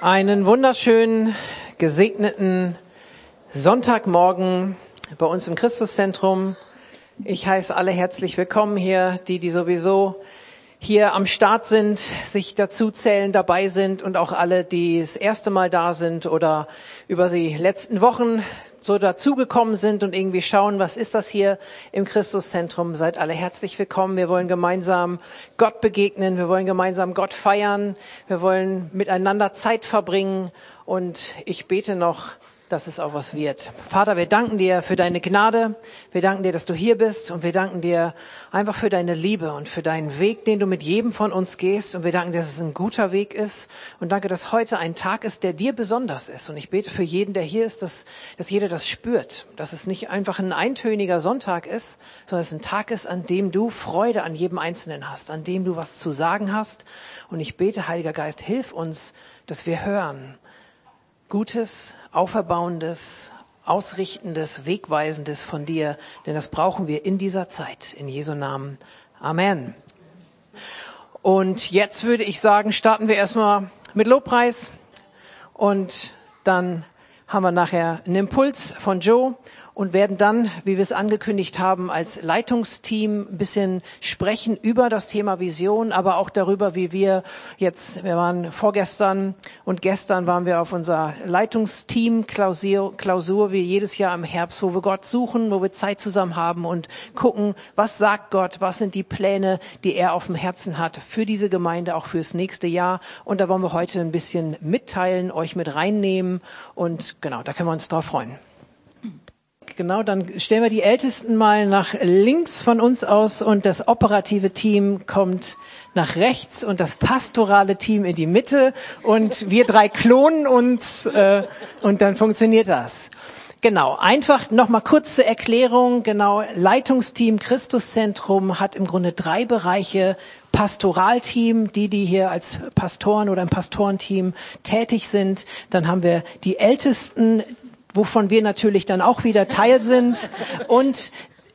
Einen wunderschönen, gesegneten Sonntagmorgen bei uns im Christuszentrum. Ich heiße alle herzlich willkommen hier, die, die sowieso hier am Start sind, sich dazu zählen, dabei sind und auch alle, die das erste Mal da sind oder über die letzten Wochen so dazugekommen sind und irgendwie schauen, was ist das hier im Christuszentrum. Seid alle herzlich willkommen. Wir wollen gemeinsam Gott begegnen. Wir wollen gemeinsam Gott feiern. Wir wollen miteinander Zeit verbringen. Und ich bete noch, dass es auch was wird. Vater, wir danken dir für deine Gnade. Wir danken dir, dass du hier bist. Und wir danken dir einfach für deine Liebe und für deinen Weg, den du mit jedem von uns gehst. Und wir danken dir, dass es ein guter Weg ist. Und danke, dass heute ein Tag ist, der dir besonders ist. Und ich bete für jeden, der hier ist, dass, dass jeder das spürt. Dass es nicht einfach ein eintöniger Sonntag ist, sondern es ein Tag ist, an dem du Freude an jedem Einzelnen hast, an dem du was zu sagen hast. Und ich bete, Heiliger Geist, hilf uns, dass wir hören. Gutes, Auferbauendes, Ausrichtendes, Wegweisendes von dir, denn das brauchen wir in dieser Zeit. In Jesu Namen. Amen. Und jetzt würde ich sagen, starten wir erstmal mit Lobpreis und dann haben wir nachher einen Impuls von Joe und werden dann, wie wir es angekündigt haben, als Leitungsteam ein bisschen sprechen über das Thema Vision, aber auch darüber, wie wir jetzt, wir waren vorgestern und gestern waren wir auf unser Leitungsteam Klausur, Klausur wie jedes Jahr im Herbst, wo wir Gott suchen, wo wir Zeit zusammen haben und gucken, was sagt Gott, was sind die Pläne, die er auf dem Herzen hat für diese Gemeinde, auch fürs nächste Jahr. Und da wollen wir heute ein bisschen mitteilen, euch mit reinnehmen und genau, da können wir uns drauf freuen. Genau, dann stellen wir die Ältesten mal nach links von uns aus und das operative Team kommt nach rechts und das pastorale Team in die Mitte und wir drei klonen uns äh, und dann funktioniert das. Genau, einfach nochmal kurze Erklärung. Genau, Leitungsteam Christuszentrum hat im Grunde drei Bereiche. Pastoralteam, die, die hier als Pastoren oder im Pastorenteam tätig sind. Dann haben wir die Ältesten, wovon wir natürlich dann auch wieder Teil sind. Und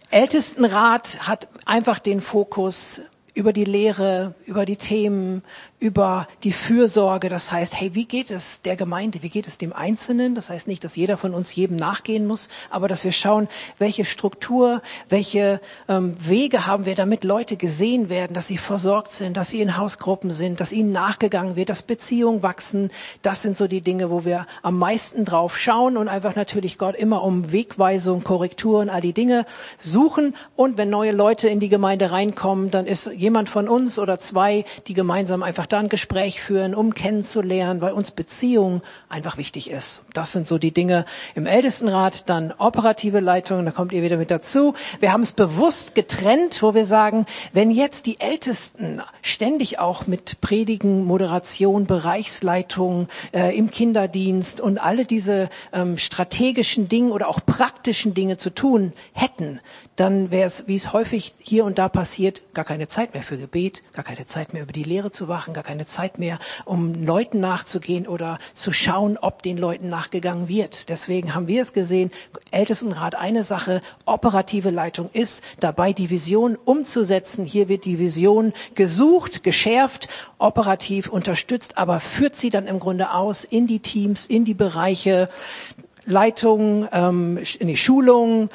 Ältestenrat hat einfach den Fokus über die Lehre, über die Themen, über die Fürsorge. Das heißt, hey, wie geht es der Gemeinde? Wie geht es dem Einzelnen? Das heißt nicht, dass jeder von uns jedem nachgehen muss, aber dass wir schauen, welche Struktur, welche ähm, Wege haben wir, damit Leute gesehen werden, dass sie versorgt sind, dass sie in Hausgruppen sind, dass ihnen nachgegangen wird, dass Beziehungen wachsen. Das sind so die Dinge, wo wir am meisten drauf schauen und einfach natürlich Gott immer um Wegweisung, Korrekturen, all die Dinge suchen. Und wenn neue Leute in die Gemeinde reinkommen, dann ist jemand von uns oder zwei, die gemeinsam einfach da ein Gespräch führen, um kennenzulernen, weil uns Beziehung einfach wichtig ist. Das sind so die Dinge im Ältestenrat, dann operative Leitung, da kommt ihr wieder mit dazu. Wir haben es bewusst getrennt, wo wir sagen, wenn jetzt die Ältesten ständig auch mit Predigen, Moderation, Bereichsleitung äh, im Kinderdienst und alle diese ähm, strategischen Dinge oder auch praktischen Dinge zu tun hätten, dann wäre es, wie es häufig hier und da passiert, gar keine Zeit mehr für Gebet, gar keine Zeit mehr über die Lehre zu wachen, gar keine Zeit mehr, um Leuten nachzugehen oder zu schauen, ob den Leuten nachgegangen wird. Deswegen haben wir es gesehen, Ältestenrat eine Sache, operative Leitung ist dabei, die Vision umzusetzen. Hier wird die Vision gesucht, geschärft, operativ unterstützt, aber führt sie dann im Grunde aus in die Teams, in die Bereiche, Leitung, ähm, in die Schulung,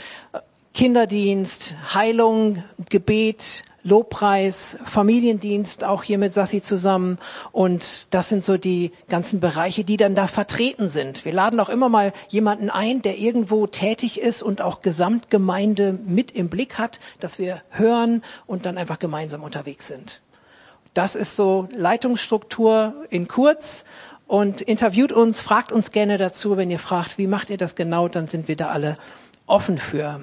Kinderdienst, Heilung, Gebet, Lobpreis, Familiendienst, auch hier mit Sassi zusammen. Und das sind so die ganzen Bereiche, die dann da vertreten sind. Wir laden auch immer mal jemanden ein, der irgendwo tätig ist und auch Gesamtgemeinde mit im Blick hat, dass wir hören und dann einfach gemeinsam unterwegs sind. Das ist so Leitungsstruktur in kurz und interviewt uns, fragt uns gerne dazu, wenn ihr fragt, wie macht ihr das genau, dann sind wir da alle offen für.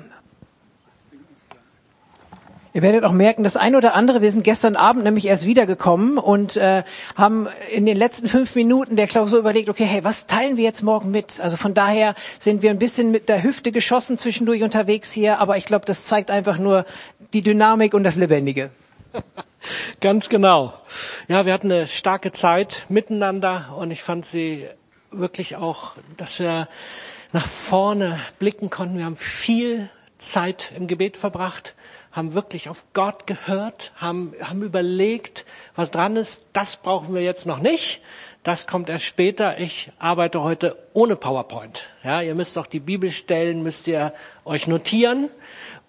Ihr werdet auch merken, das eine oder andere, wir sind gestern Abend nämlich erst wiedergekommen und äh, haben in den letzten fünf Minuten der Klausur überlegt, okay, hey, was teilen wir jetzt morgen mit? Also von daher sind wir ein bisschen mit der Hüfte geschossen zwischendurch unterwegs hier, aber ich glaube, das zeigt einfach nur die Dynamik und das Lebendige. Ganz genau. Ja, wir hatten eine starke Zeit miteinander und ich fand sie wirklich auch, dass wir nach vorne blicken konnten. Wir haben viel Zeit im Gebet verbracht, haben wirklich auf Gott gehört, haben, haben überlegt, was dran ist. Das brauchen wir jetzt noch nicht. Das kommt erst später. Ich arbeite heute ohne PowerPoint. Ja, ihr müsst auch die Bibelstellen, müsst ihr euch notieren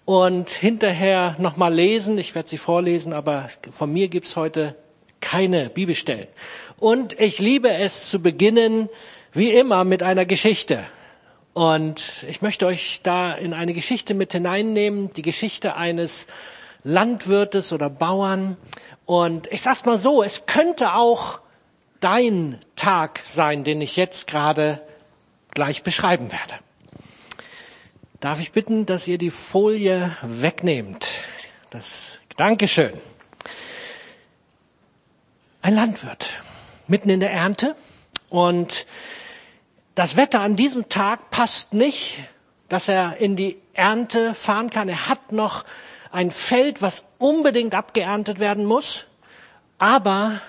und hinterher nochmal lesen. Ich werde sie vorlesen, aber von mir gibt's heute keine Bibelstellen. Und ich liebe es zu beginnen, wie immer, mit einer Geschichte. Und ich möchte euch da in eine Geschichte mit hineinnehmen, die Geschichte eines Landwirtes oder Bauern. Und ich sag's mal so, es könnte auch dein Tag sein, den ich jetzt gerade gleich beschreiben werde. Darf ich bitten, dass ihr die Folie wegnehmt? Das Dankeschön. Ein Landwirt mitten in der Ernte und das Wetter an diesem Tag passt nicht, dass er in die Ernte fahren kann. Er hat noch ein Feld, was unbedingt abgeerntet werden muss. Aber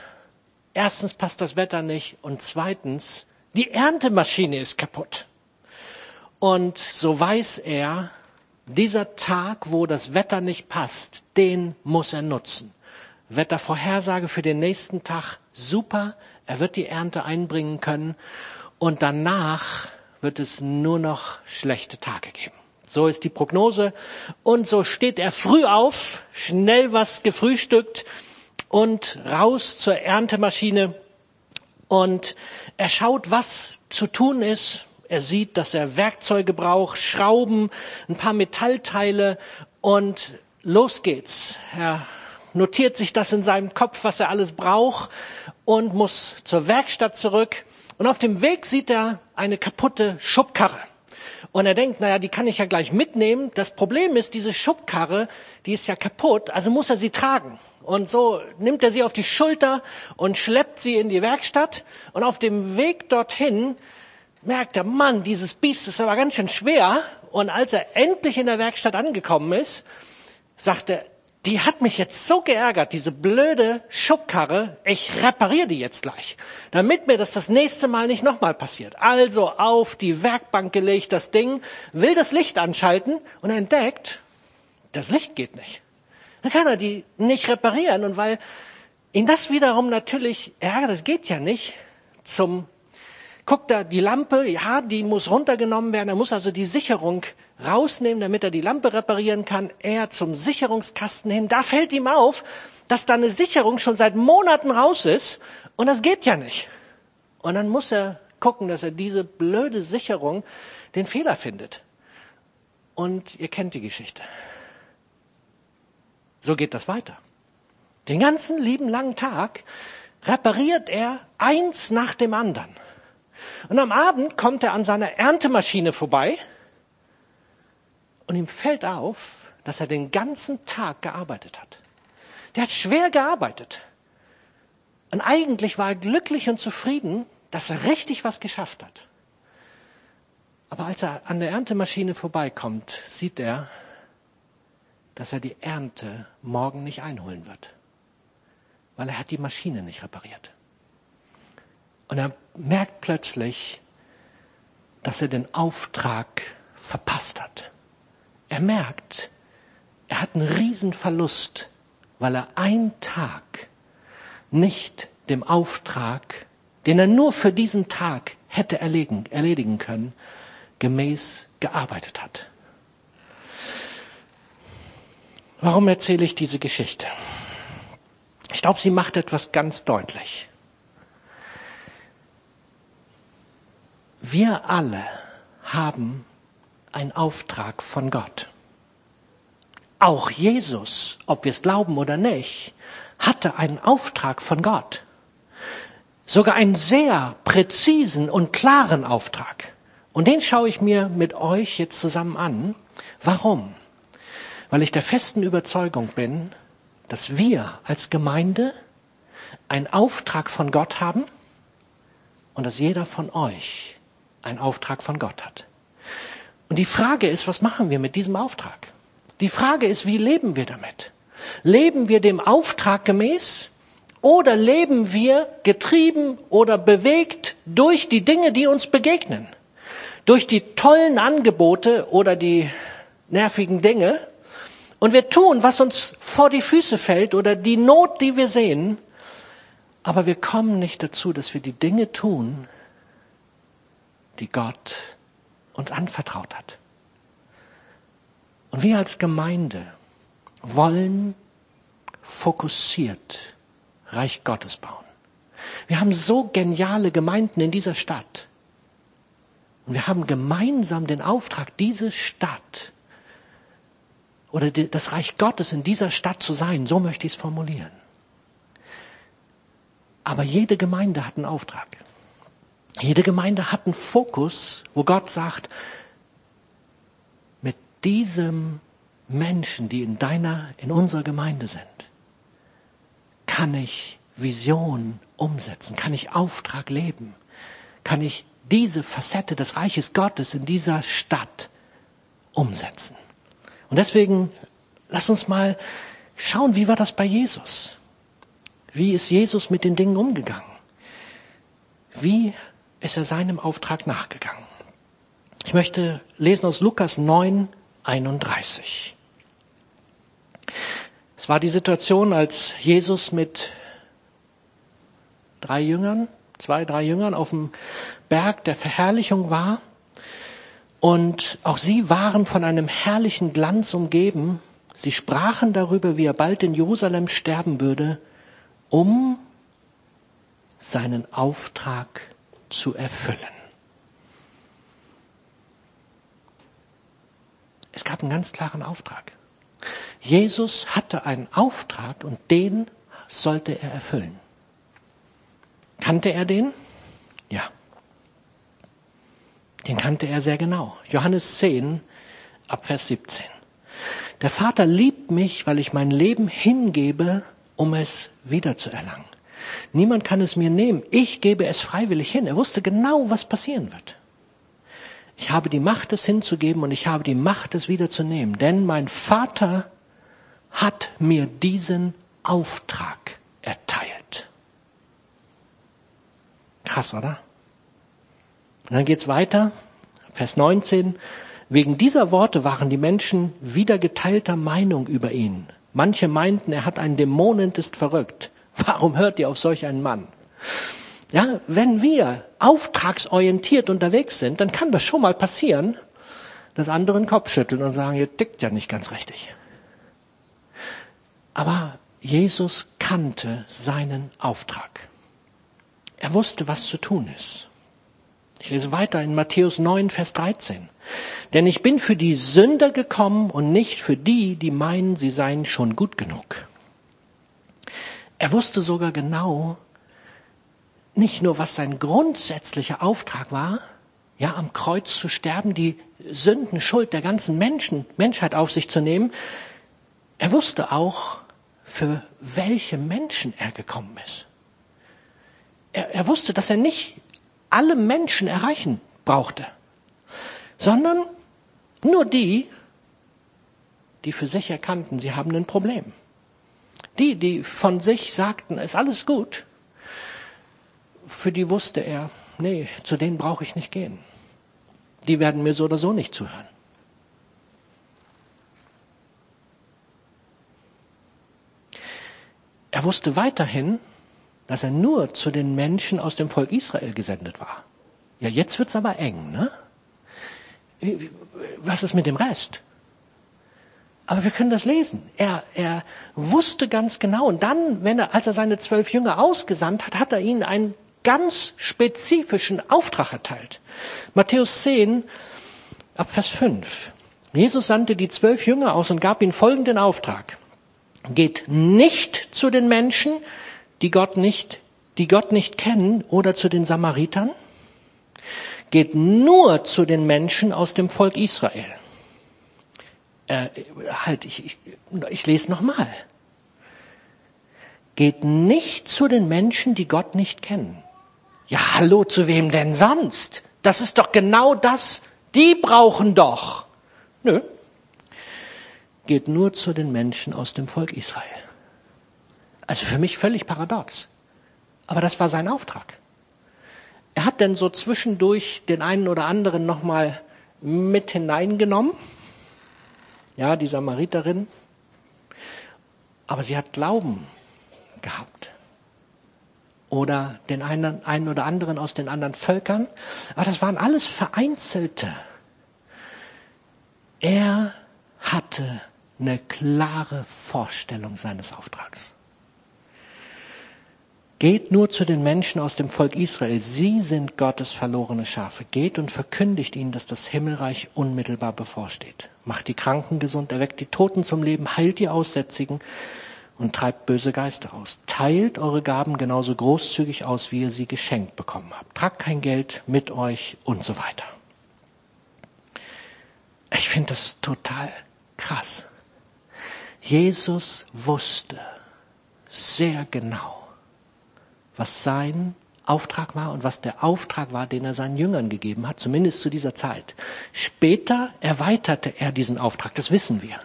erstens passt das Wetter nicht und zweitens, die Erntemaschine ist kaputt. Und so weiß er, dieser Tag, wo das Wetter nicht passt, den muss er nutzen. Wettervorhersage für den nächsten Tag, super. Er wird die Ernte einbringen können und danach wird es nur noch schlechte Tage geben. So ist die Prognose. Und so steht er früh auf, schnell was gefrühstückt und raus zur Erntemaschine. Und er schaut, was zu tun ist. Er sieht, dass er Werkzeuge braucht, Schrauben, ein paar Metallteile und los geht's. Er notiert sich das in seinem Kopf, was er alles braucht und muss zur Werkstatt zurück und auf dem Weg sieht er eine kaputte Schubkarre. Und er denkt, naja, die kann ich ja gleich mitnehmen. Das Problem ist, diese Schubkarre, die ist ja kaputt, also muss er sie tragen. Und so nimmt er sie auf die Schulter und schleppt sie in die Werkstatt. Und auf dem Weg dorthin merkt er, Mann, dieses Biest ist aber ganz schön schwer. Und als er endlich in der Werkstatt angekommen ist, sagt er, die hat mich jetzt so geärgert, diese blöde Schubkarre. Ich repariere die jetzt gleich, damit mir das das nächste Mal nicht nochmal passiert. Also auf die Werkbank gelegt das Ding, will das Licht anschalten und entdeckt, das Licht geht nicht. Dann kann er die nicht reparieren und weil ihn das wiederum natürlich ärgert, das geht ja nicht, zum guckt er die Lampe, ja, die muss runtergenommen werden, er muss also die Sicherung rausnehmen, damit er die Lampe reparieren kann. Er zum Sicherungskasten hin. Da fällt ihm auf, dass da eine Sicherung schon seit Monaten raus ist und das geht ja nicht. Und dann muss er gucken, dass er diese blöde Sicherung den Fehler findet. Und ihr kennt die Geschichte. So geht das weiter. Den ganzen lieben langen Tag repariert er eins nach dem anderen. Und am Abend kommt er an seiner Erntemaschine vorbei und ihm fällt auf, dass er den ganzen Tag gearbeitet hat. Der hat schwer gearbeitet. Und eigentlich war er glücklich und zufrieden, dass er richtig was geschafft hat. Aber als er an der Erntemaschine vorbeikommt, sieht er, dass er die Ernte morgen nicht einholen wird, weil er hat die Maschine nicht repariert. Und er merkt plötzlich, dass er den Auftrag verpasst hat. Er merkt, er hat einen Riesenverlust, weil er einen Tag nicht dem Auftrag, den er nur für diesen Tag hätte erledigen, erledigen können, gemäß gearbeitet hat. Warum erzähle ich diese Geschichte? Ich glaube, sie macht etwas ganz deutlich. Wir alle haben ein Auftrag von Gott. Auch Jesus, ob wir es glauben oder nicht, hatte einen Auftrag von Gott. Sogar einen sehr präzisen und klaren Auftrag. Und den schaue ich mir mit euch jetzt zusammen an. Warum? Weil ich der festen Überzeugung bin, dass wir als Gemeinde einen Auftrag von Gott haben und dass jeder von euch einen Auftrag von Gott hat. Und die Frage ist, was machen wir mit diesem Auftrag? Die Frage ist, wie leben wir damit? Leben wir dem Auftrag gemäß oder leben wir getrieben oder bewegt durch die Dinge, die uns begegnen? Durch die tollen Angebote oder die nervigen Dinge und wir tun, was uns vor die Füße fällt oder die Not, die wir sehen, aber wir kommen nicht dazu, dass wir die Dinge tun, die Gott uns anvertraut hat. Und wir als Gemeinde wollen fokussiert Reich Gottes bauen. Wir haben so geniale Gemeinden in dieser Stadt. Und wir haben gemeinsam den Auftrag, diese Stadt oder das Reich Gottes in dieser Stadt zu sein. So möchte ich es formulieren. Aber jede Gemeinde hat einen Auftrag. Jede Gemeinde hat einen Fokus, wo Gott sagt, mit diesem Menschen, die in deiner, in unserer Gemeinde sind, kann ich Vision umsetzen, kann ich Auftrag leben, kann ich diese Facette des Reiches Gottes in dieser Stadt umsetzen. Und deswegen lass uns mal schauen, wie war das bei Jesus? Wie ist Jesus mit den Dingen umgegangen? Wie ist er seinem Auftrag nachgegangen? Ich möchte lesen aus Lukas 9, 31. Es war die Situation, als Jesus mit drei Jüngern, zwei, drei Jüngern auf dem Berg der Verherrlichung war. Und auch sie waren von einem herrlichen Glanz umgeben. Sie sprachen darüber, wie er bald in Jerusalem sterben würde, um seinen Auftrag zu erfüllen. Es gab einen ganz klaren Auftrag. Jesus hatte einen Auftrag und den sollte er erfüllen. Kannte er den? Ja. Den kannte er sehr genau. Johannes 10 ab Vers 17. Der Vater liebt mich, weil ich mein Leben hingebe, um es wiederzuerlangen. Niemand kann es mir nehmen. Ich gebe es freiwillig hin. Er wusste genau, was passieren wird. Ich habe die Macht, es hinzugeben und ich habe die Macht, es wiederzunehmen. Denn mein Vater hat mir diesen Auftrag erteilt. Krass, oder? Und dann geht's weiter. Vers 19. Wegen dieser Worte waren die Menschen wieder geteilter Meinung über ihn. Manche meinten, er hat einen Dämon und ist verrückt. Warum hört ihr auf solch einen Mann? Ja, wenn wir auftragsorientiert unterwegs sind, dann kann das schon mal passieren, dass andere den Kopf schütteln und sagen, ihr tickt ja nicht ganz richtig. Aber Jesus kannte seinen Auftrag. Er wusste, was zu tun ist. Ich lese weiter in Matthäus 9, Vers 13. Denn ich bin für die Sünder gekommen und nicht für die, die meinen, sie seien schon gut genug. Er wusste sogar genau, nicht nur was sein grundsätzlicher Auftrag war, ja, am Kreuz zu sterben, die Sündenschuld der ganzen Menschen, Menschheit auf sich zu nehmen. Er wusste auch, für welche Menschen er gekommen ist. Er, er wusste, dass er nicht alle Menschen erreichen brauchte, sondern nur die, die für sich erkannten, sie haben ein Problem. Die, die von sich sagten, ist alles gut, für die wusste er, nee, zu denen brauche ich nicht gehen. Die werden mir so oder so nicht zuhören. Er wusste weiterhin, dass er nur zu den Menschen aus dem Volk Israel gesendet war. Ja, jetzt wird's aber eng, ne? Was ist mit dem Rest? Aber wir können das lesen. Er, er wusste ganz genau. Und dann, wenn er, als er seine zwölf Jünger ausgesandt hat, hat er ihnen einen ganz spezifischen Auftrag erteilt. Matthäus 10, ab Vers 5. Jesus sandte die zwölf Jünger aus und gab ihnen folgenden Auftrag. Geht nicht zu den Menschen, die Gott nicht, die Gott nicht kennen oder zu den Samaritern. Geht nur zu den Menschen aus dem Volk Israel. Äh, halt, ich, ich, ich lese nochmal. Geht nicht zu den Menschen, die Gott nicht kennen. Ja, hallo, zu wem denn sonst? Das ist doch genau das. Die brauchen doch. Nö, geht nur zu den Menschen aus dem Volk Israel. Also für mich völlig paradox. Aber das war sein Auftrag. Er hat denn so zwischendurch den einen oder anderen nochmal mit hineingenommen. Ja, die Samariterin. Aber sie hat Glauben gehabt. Oder den einen, einen oder anderen aus den anderen Völkern. Aber das waren alles Vereinzelte. Er hatte eine klare Vorstellung seines Auftrags. Geht nur zu den Menschen aus dem Volk Israel. Sie sind Gottes verlorene Schafe. Geht und verkündigt ihnen, dass das Himmelreich unmittelbar bevorsteht. Macht die Kranken gesund, erweckt die Toten zum Leben, heilt die Aussätzigen und treibt böse Geister aus. Teilt eure Gaben genauso großzügig aus, wie ihr sie geschenkt bekommen habt. Tragt kein Geld mit euch und so weiter. Ich finde das total krass. Jesus wusste sehr genau, was sein Auftrag war und was der Auftrag war, den er seinen Jüngern gegeben hat, zumindest zu dieser Zeit. Später erweiterte er diesen Auftrag, das wissen wir.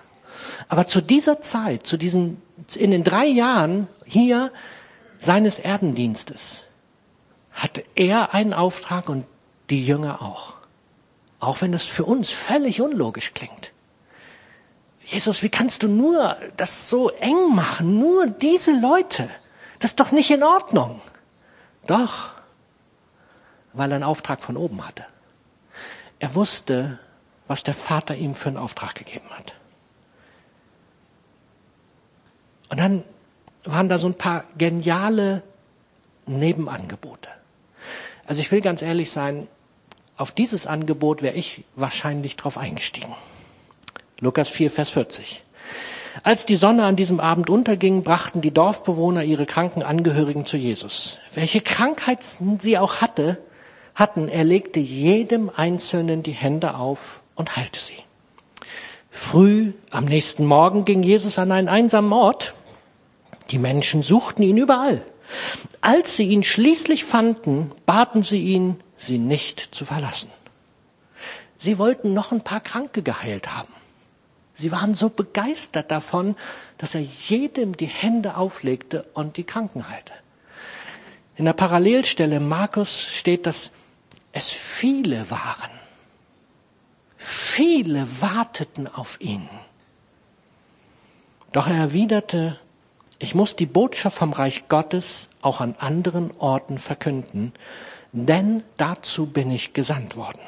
Aber zu dieser Zeit, zu diesen, in den drei Jahren hier seines Erdendienstes, hatte er einen Auftrag und die Jünger auch. Auch wenn das für uns völlig unlogisch klingt. Jesus, wie kannst du nur das so eng machen? Nur diese Leute. Das ist doch nicht in Ordnung. Doch, weil er einen Auftrag von oben hatte. Er wusste, was der Vater ihm für einen Auftrag gegeben hat. Und dann waren da so ein paar geniale Nebenangebote. Also ich will ganz ehrlich sein, auf dieses Angebot wäre ich wahrscheinlich drauf eingestiegen. Lukas 4, Vers 40. Als die Sonne an diesem Abend unterging, brachten die Dorfbewohner ihre kranken Angehörigen zu Jesus. Welche Krankheit sie auch hatte, hatten, er legte jedem Einzelnen die Hände auf und heilte sie. Früh am nächsten Morgen ging Jesus an einen einsamen Ort. Die Menschen suchten ihn überall. Als sie ihn schließlich fanden, baten sie ihn, sie nicht zu verlassen. Sie wollten noch ein paar Kranke geheilt haben. Sie waren so begeistert davon, dass er jedem die Hände auflegte und die Kranken heilte. In der Parallelstelle Markus steht, dass es viele waren. Viele warteten auf ihn. Doch er erwiderte, ich muss die Botschaft vom Reich Gottes auch an anderen Orten verkünden, denn dazu bin ich gesandt worden.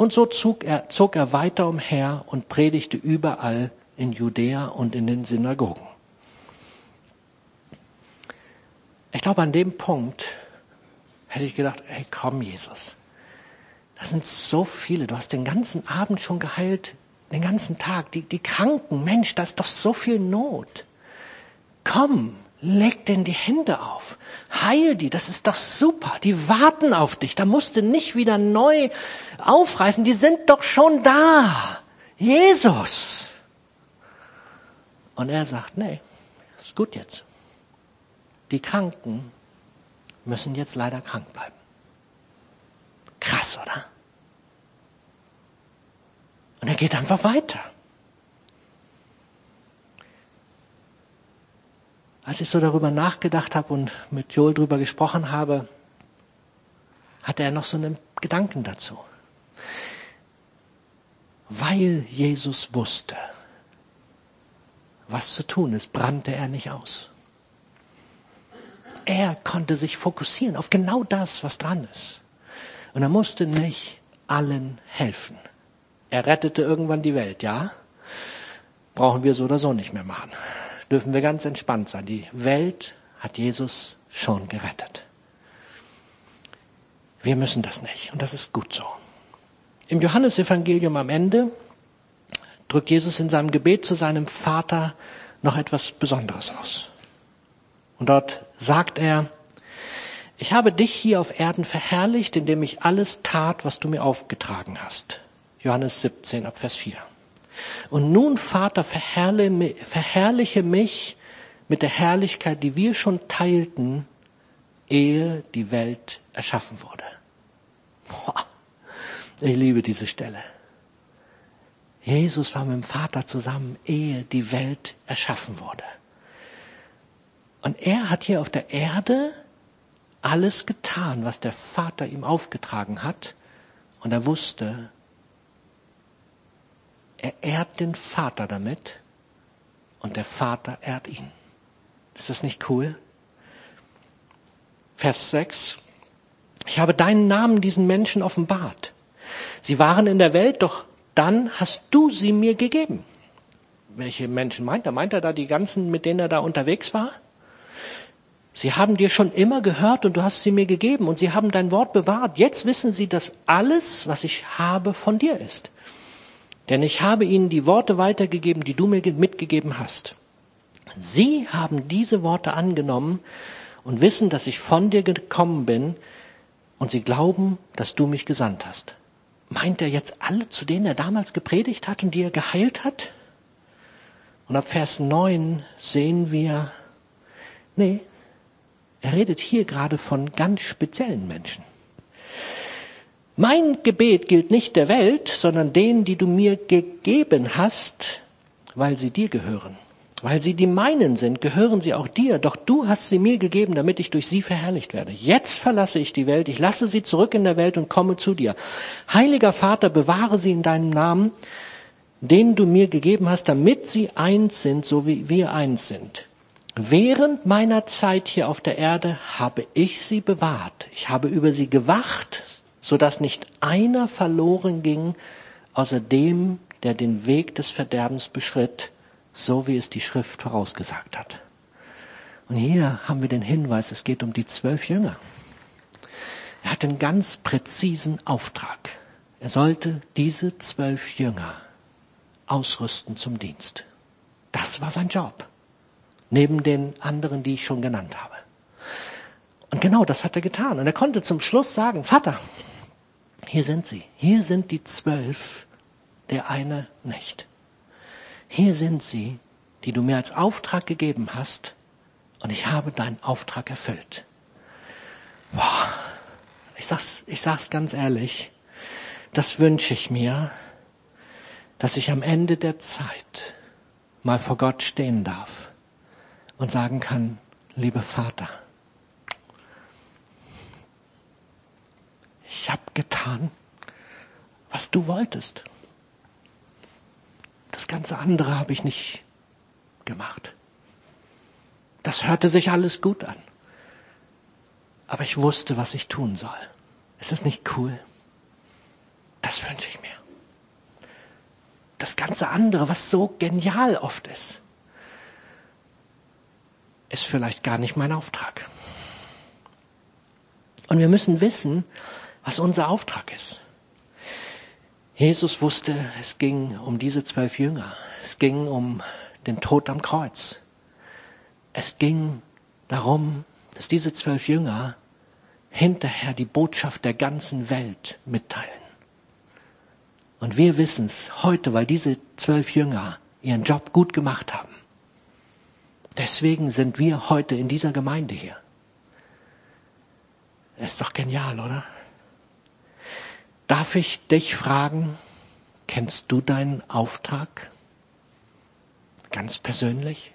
Und so zog er, zog er weiter umher und predigte überall in Judäa und in den Synagogen. Ich glaube, an dem Punkt hätte ich gedacht, hey, komm, Jesus. Da sind so viele. Du hast den ganzen Abend schon geheilt, den ganzen Tag. Die, die Kranken, Mensch, da ist doch so viel Not. Komm, Leg denen die Hände auf. Heil die, das ist doch super. Die warten auf dich. Da musst du nicht wieder neu aufreißen. Die sind doch schon da. Jesus. Und er sagt, nee, ist gut jetzt. Die Kranken müssen jetzt leider krank bleiben. Krass, oder? Und er geht einfach weiter. Als ich so darüber nachgedacht habe und mit Joel darüber gesprochen habe, hatte er noch so einen Gedanken dazu. Weil Jesus wusste, was zu tun ist, brannte er nicht aus. Er konnte sich fokussieren auf genau das, was dran ist. Und er musste nicht allen helfen. Er rettete irgendwann die Welt, ja? Brauchen wir so oder so nicht mehr machen dürfen wir ganz entspannt sein. Die Welt hat Jesus schon gerettet. Wir müssen das nicht und das ist gut so. Im Johannesevangelium am Ende drückt Jesus in seinem Gebet zu seinem Vater noch etwas Besonderes aus. Und dort sagt er, ich habe dich hier auf Erden verherrlicht, indem ich alles tat, was du mir aufgetragen hast. Johannes 17 ab Vers 4. Und nun, Vater, verherrliche mich mit der Herrlichkeit, die wir schon teilten, ehe die Welt erschaffen wurde. Ich liebe diese Stelle. Jesus war mit dem Vater zusammen, ehe die Welt erschaffen wurde. Und er hat hier auf der Erde alles getan, was der Vater ihm aufgetragen hat. Und er wusste, Er ehrt den Vater damit und der Vater ehrt ihn. Ist das nicht cool? Vers 6. Ich habe deinen Namen diesen Menschen offenbart. Sie waren in der Welt, doch dann hast du sie mir gegeben. Welche Menschen meint er? Meint er da die ganzen, mit denen er da unterwegs war? Sie haben dir schon immer gehört und du hast sie mir gegeben und sie haben dein Wort bewahrt. Jetzt wissen sie, dass alles, was ich habe, von dir ist. Denn ich habe ihnen die Worte weitergegeben, die du mir mitgegeben hast. Sie haben diese Worte angenommen und wissen, dass ich von dir gekommen bin und sie glauben, dass du mich gesandt hast. Meint er jetzt alle, zu denen er damals gepredigt hat und die er geheilt hat? Und ab Vers 9 sehen wir, nee, er redet hier gerade von ganz speziellen Menschen. Mein Gebet gilt nicht der Welt, sondern denen, die du mir gegeben hast, weil sie dir gehören. Weil sie die meinen sind, gehören sie auch dir, doch du hast sie mir gegeben, damit ich durch sie verherrlicht werde. Jetzt verlasse ich die Welt, ich lasse sie zurück in der Welt und komme zu dir. Heiliger Vater, bewahre sie in deinem Namen, den du mir gegeben hast, damit sie eins sind, so wie wir eins sind. Während meiner Zeit hier auf der Erde habe ich sie bewahrt. Ich habe über sie gewacht, so dass nicht einer verloren ging, außer dem, der den Weg des Verderbens beschritt, so wie es die Schrift vorausgesagt hat. Und hier haben wir den Hinweis, es geht um die zwölf Jünger. Er hat einen ganz präzisen Auftrag. Er sollte diese zwölf Jünger ausrüsten zum Dienst. Das war sein Job neben den anderen, die ich schon genannt habe. Und genau das hat er getan. Und er konnte zum Schluss sagen, Vater, hier sind sie. Hier sind die zwölf, der eine nicht. Hier sind sie, die du mir als Auftrag gegeben hast, und ich habe deinen Auftrag erfüllt. Boah, ich sag's, ich sag's ganz ehrlich, das wünsche ich mir, dass ich am Ende der Zeit mal vor Gott stehen darf und sagen kann, lieber Vater, ich habe getan, was du wolltest. Das ganze andere habe ich nicht gemacht. Das hörte sich alles gut an. Aber ich wusste, was ich tun soll. Ist das nicht cool? Das wünsche ich mir. Das ganze andere, was so genial oft ist ist vielleicht gar nicht mein Auftrag. Und wir müssen wissen, was unser Auftrag ist. Jesus wusste, es ging um diese zwölf Jünger. Es ging um den Tod am Kreuz. Es ging darum, dass diese zwölf Jünger hinterher die Botschaft der ganzen Welt mitteilen. Und wir wissen es heute, weil diese zwölf Jünger ihren Job gut gemacht haben. Deswegen sind wir heute in dieser Gemeinde hier. Ist doch genial, oder? Darf ich dich fragen, kennst du deinen Auftrag? Ganz persönlich?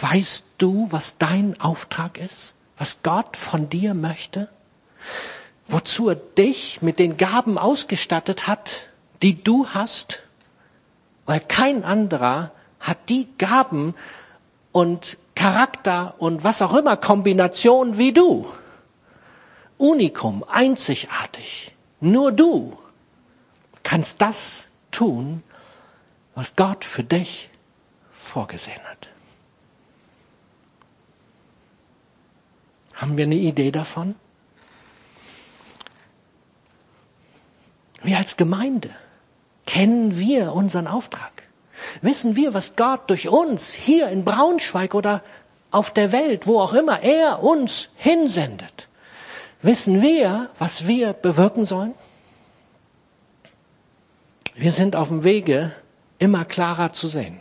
Weißt du, was dein Auftrag ist? Was Gott von dir möchte? Wozu er dich mit den Gaben ausgestattet hat, die du hast? Weil kein anderer hat die Gaben und Charakter und was auch immer Kombination wie du. Unikum, einzigartig. Nur du kannst das tun, was Gott für dich vorgesehen hat. Haben wir eine Idee davon? Wir als Gemeinde kennen wir unseren Auftrag. Wissen wir, was Gott durch uns hier in Braunschweig oder auf der Welt, wo auch immer er uns hinsendet? Wissen wir, was wir bewirken sollen? Wir sind auf dem Wege, immer klarer zu sehen.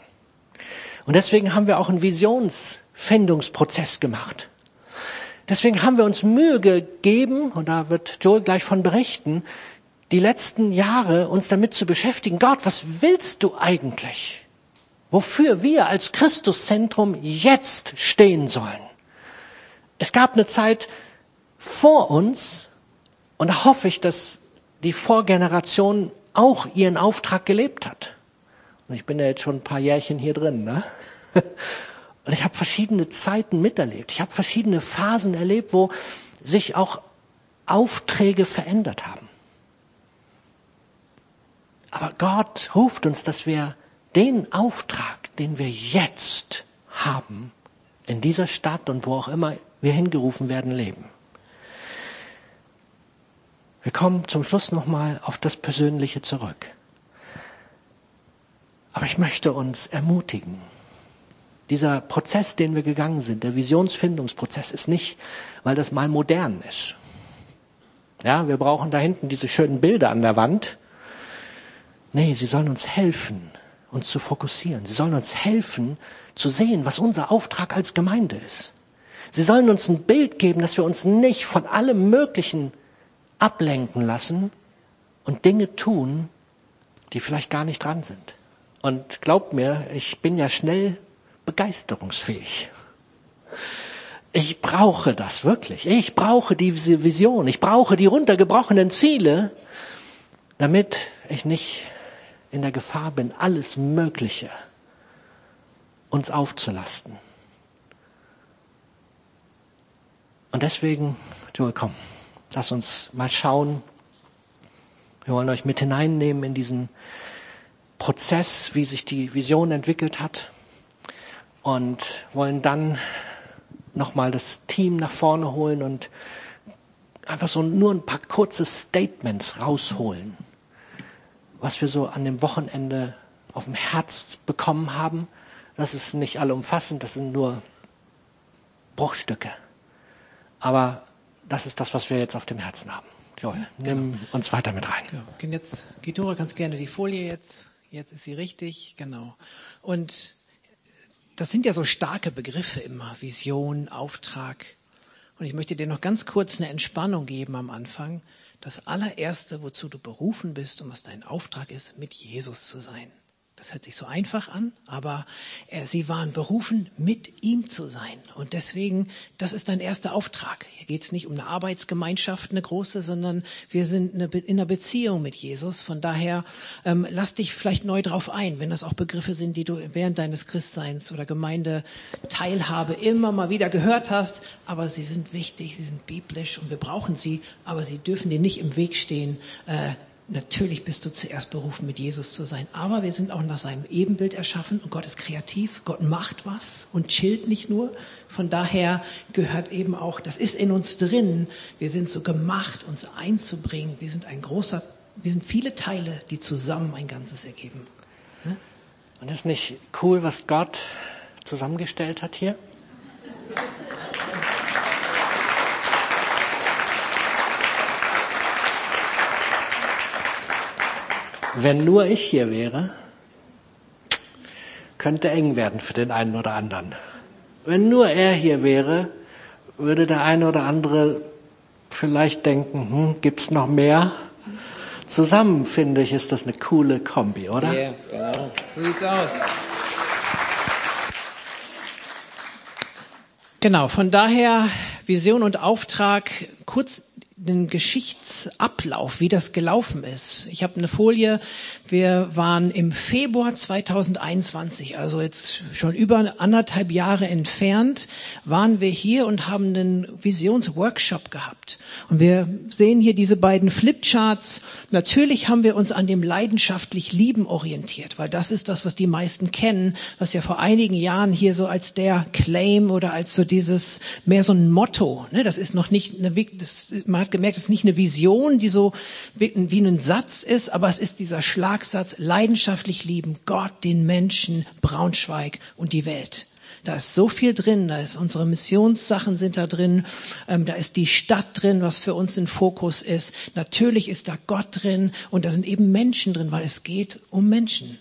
Und deswegen haben wir auch einen Visionsfindungsprozess gemacht. Deswegen haben wir uns Mühe gegeben, und da wird Joel gleich von berichten, die letzten Jahre uns damit zu beschäftigen, Gott, was willst du eigentlich? Wofür wir als Christuszentrum jetzt stehen sollen. Es gab eine Zeit vor uns, und da hoffe ich, dass die Vorgeneration auch ihren Auftrag gelebt hat. Und ich bin ja jetzt schon ein paar Jährchen hier drin, ne? Und ich habe verschiedene Zeiten miterlebt. Ich habe verschiedene Phasen erlebt, wo sich auch Aufträge verändert haben. Aber Gott ruft uns, dass wir den Auftrag, den wir jetzt haben, in dieser Stadt und wo auch immer wir hingerufen werden, leben. Wir kommen zum Schluss nochmal auf das Persönliche zurück. Aber ich möchte uns ermutigen. Dieser Prozess, den wir gegangen sind, der Visionsfindungsprozess, ist nicht, weil das mal modern ist. Ja, wir brauchen da hinten diese schönen Bilder an der Wand. Nee, sie sollen uns helfen, uns zu fokussieren. Sie sollen uns helfen, zu sehen, was unser Auftrag als Gemeinde ist. Sie sollen uns ein Bild geben, dass wir uns nicht von allem Möglichen ablenken lassen und Dinge tun, die vielleicht gar nicht dran sind. Und glaubt mir, ich bin ja schnell begeisterungsfähig. Ich brauche das wirklich. Ich brauche diese Vision. Ich brauche die runtergebrochenen Ziele, damit ich nicht in der Gefahr bin, alles Mögliche uns aufzulasten. Und deswegen, Joel, komm, lass uns mal schauen. Wir wollen euch mit hineinnehmen in diesen Prozess, wie sich die Vision entwickelt hat und wollen dann nochmal das Team nach vorne holen und einfach so nur ein paar kurze Statements rausholen, was wir so an dem Wochenende auf dem Herz bekommen haben. Das ist nicht allumfassend, das sind nur Bruchstücke. Aber das ist das, was wir jetzt auf dem Herzen haben. Joel, nimm genau. uns weiter mit rein. Genau. Jetzt, Gitora, ganz gerne die Folie jetzt. Jetzt ist sie richtig, genau. Und das sind ja so starke Begriffe immer. Vision, Auftrag. Und ich möchte dir noch ganz kurz eine Entspannung geben am Anfang. Das allererste, wozu du berufen bist und was dein Auftrag ist, mit Jesus zu sein. Das hört sich so einfach an, aber äh, sie waren berufen, mit ihm zu sein. Und deswegen, das ist dein erster Auftrag. Hier geht es nicht um eine Arbeitsgemeinschaft, eine große, sondern wir sind eine, in einer Beziehung mit Jesus. Von daher ähm, lass dich vielleicht neu drauf ein, wenn das auch Begriffe sind, die du während deines Christseins oder Gemeindeteilhabe immer mal wieder gehört hast. Aber sie sind wichtig, sie sind biblisch und wir brauchen sie, aber sie dürfen dir nicht im Weg stehen. Äh, Natürlich bist du zuerst berufen, mit Jesus zu sein. Aber wir sind auch nach seinem Ebenbild erschaffen und Gott ist kreativ. Gott macht was und chillt nicht nur. Von daher gehört eben auch, das ist in uns drin. Wir sind so gemacht, uns einzubringen. Wir sind ein großer, wir sind viele Teile, die zusammen ein Ganzes ergeben. Ne? Und ist nicht cool, was Gott zusammengestellt hat hier? Wenn nur ich hier wäre, könnte eng werden für den einen oder anderen. Wenn nur er hier wäre, würde der eine oder andere vielleicht denken, hm, gibt's noch mehr? Zusammen finde ich, ist das eine coole Kombi, oder? Ja, genau. So sieht's aus. Genau, von daher Vision und Auftrag kurz den Geschichtsablauf, wie das gelaufen ist. Ich habe eine Folie. Wir waren im Februar 2021, also jetzt schon über anderthalb Jahre entfernt, waren wir hier und haben einen Visionsworkshop gehabt. Und wir sehen hier diese beiden Flipcharts. Natürlich haben wir uns an dem leidenschaftlich Lieben orientiert, weil das ist das, was die meisten kennen, was ja vor einigen Jahren hier so als der Claim oder als so dieses mehr so ein Motto. Ne? Das ist noch nicht eine, das, man hat gemerkt, es ist nicht eine Vision, die so wie, wie ein Satz ist, aber es ist dieser Schlagsatz, leidenschaftlich lieben, Gott, den Menschen, Braunschweig und die Welt. Da ist so viel drin, da ist unsere Missionssachen sind da drin, ähm, da ist die Stadt drin, was für uns ein Fokus ist. Natürlich ist da Gott drin und da sind eben Menschen drin, weil es geht um Menschen.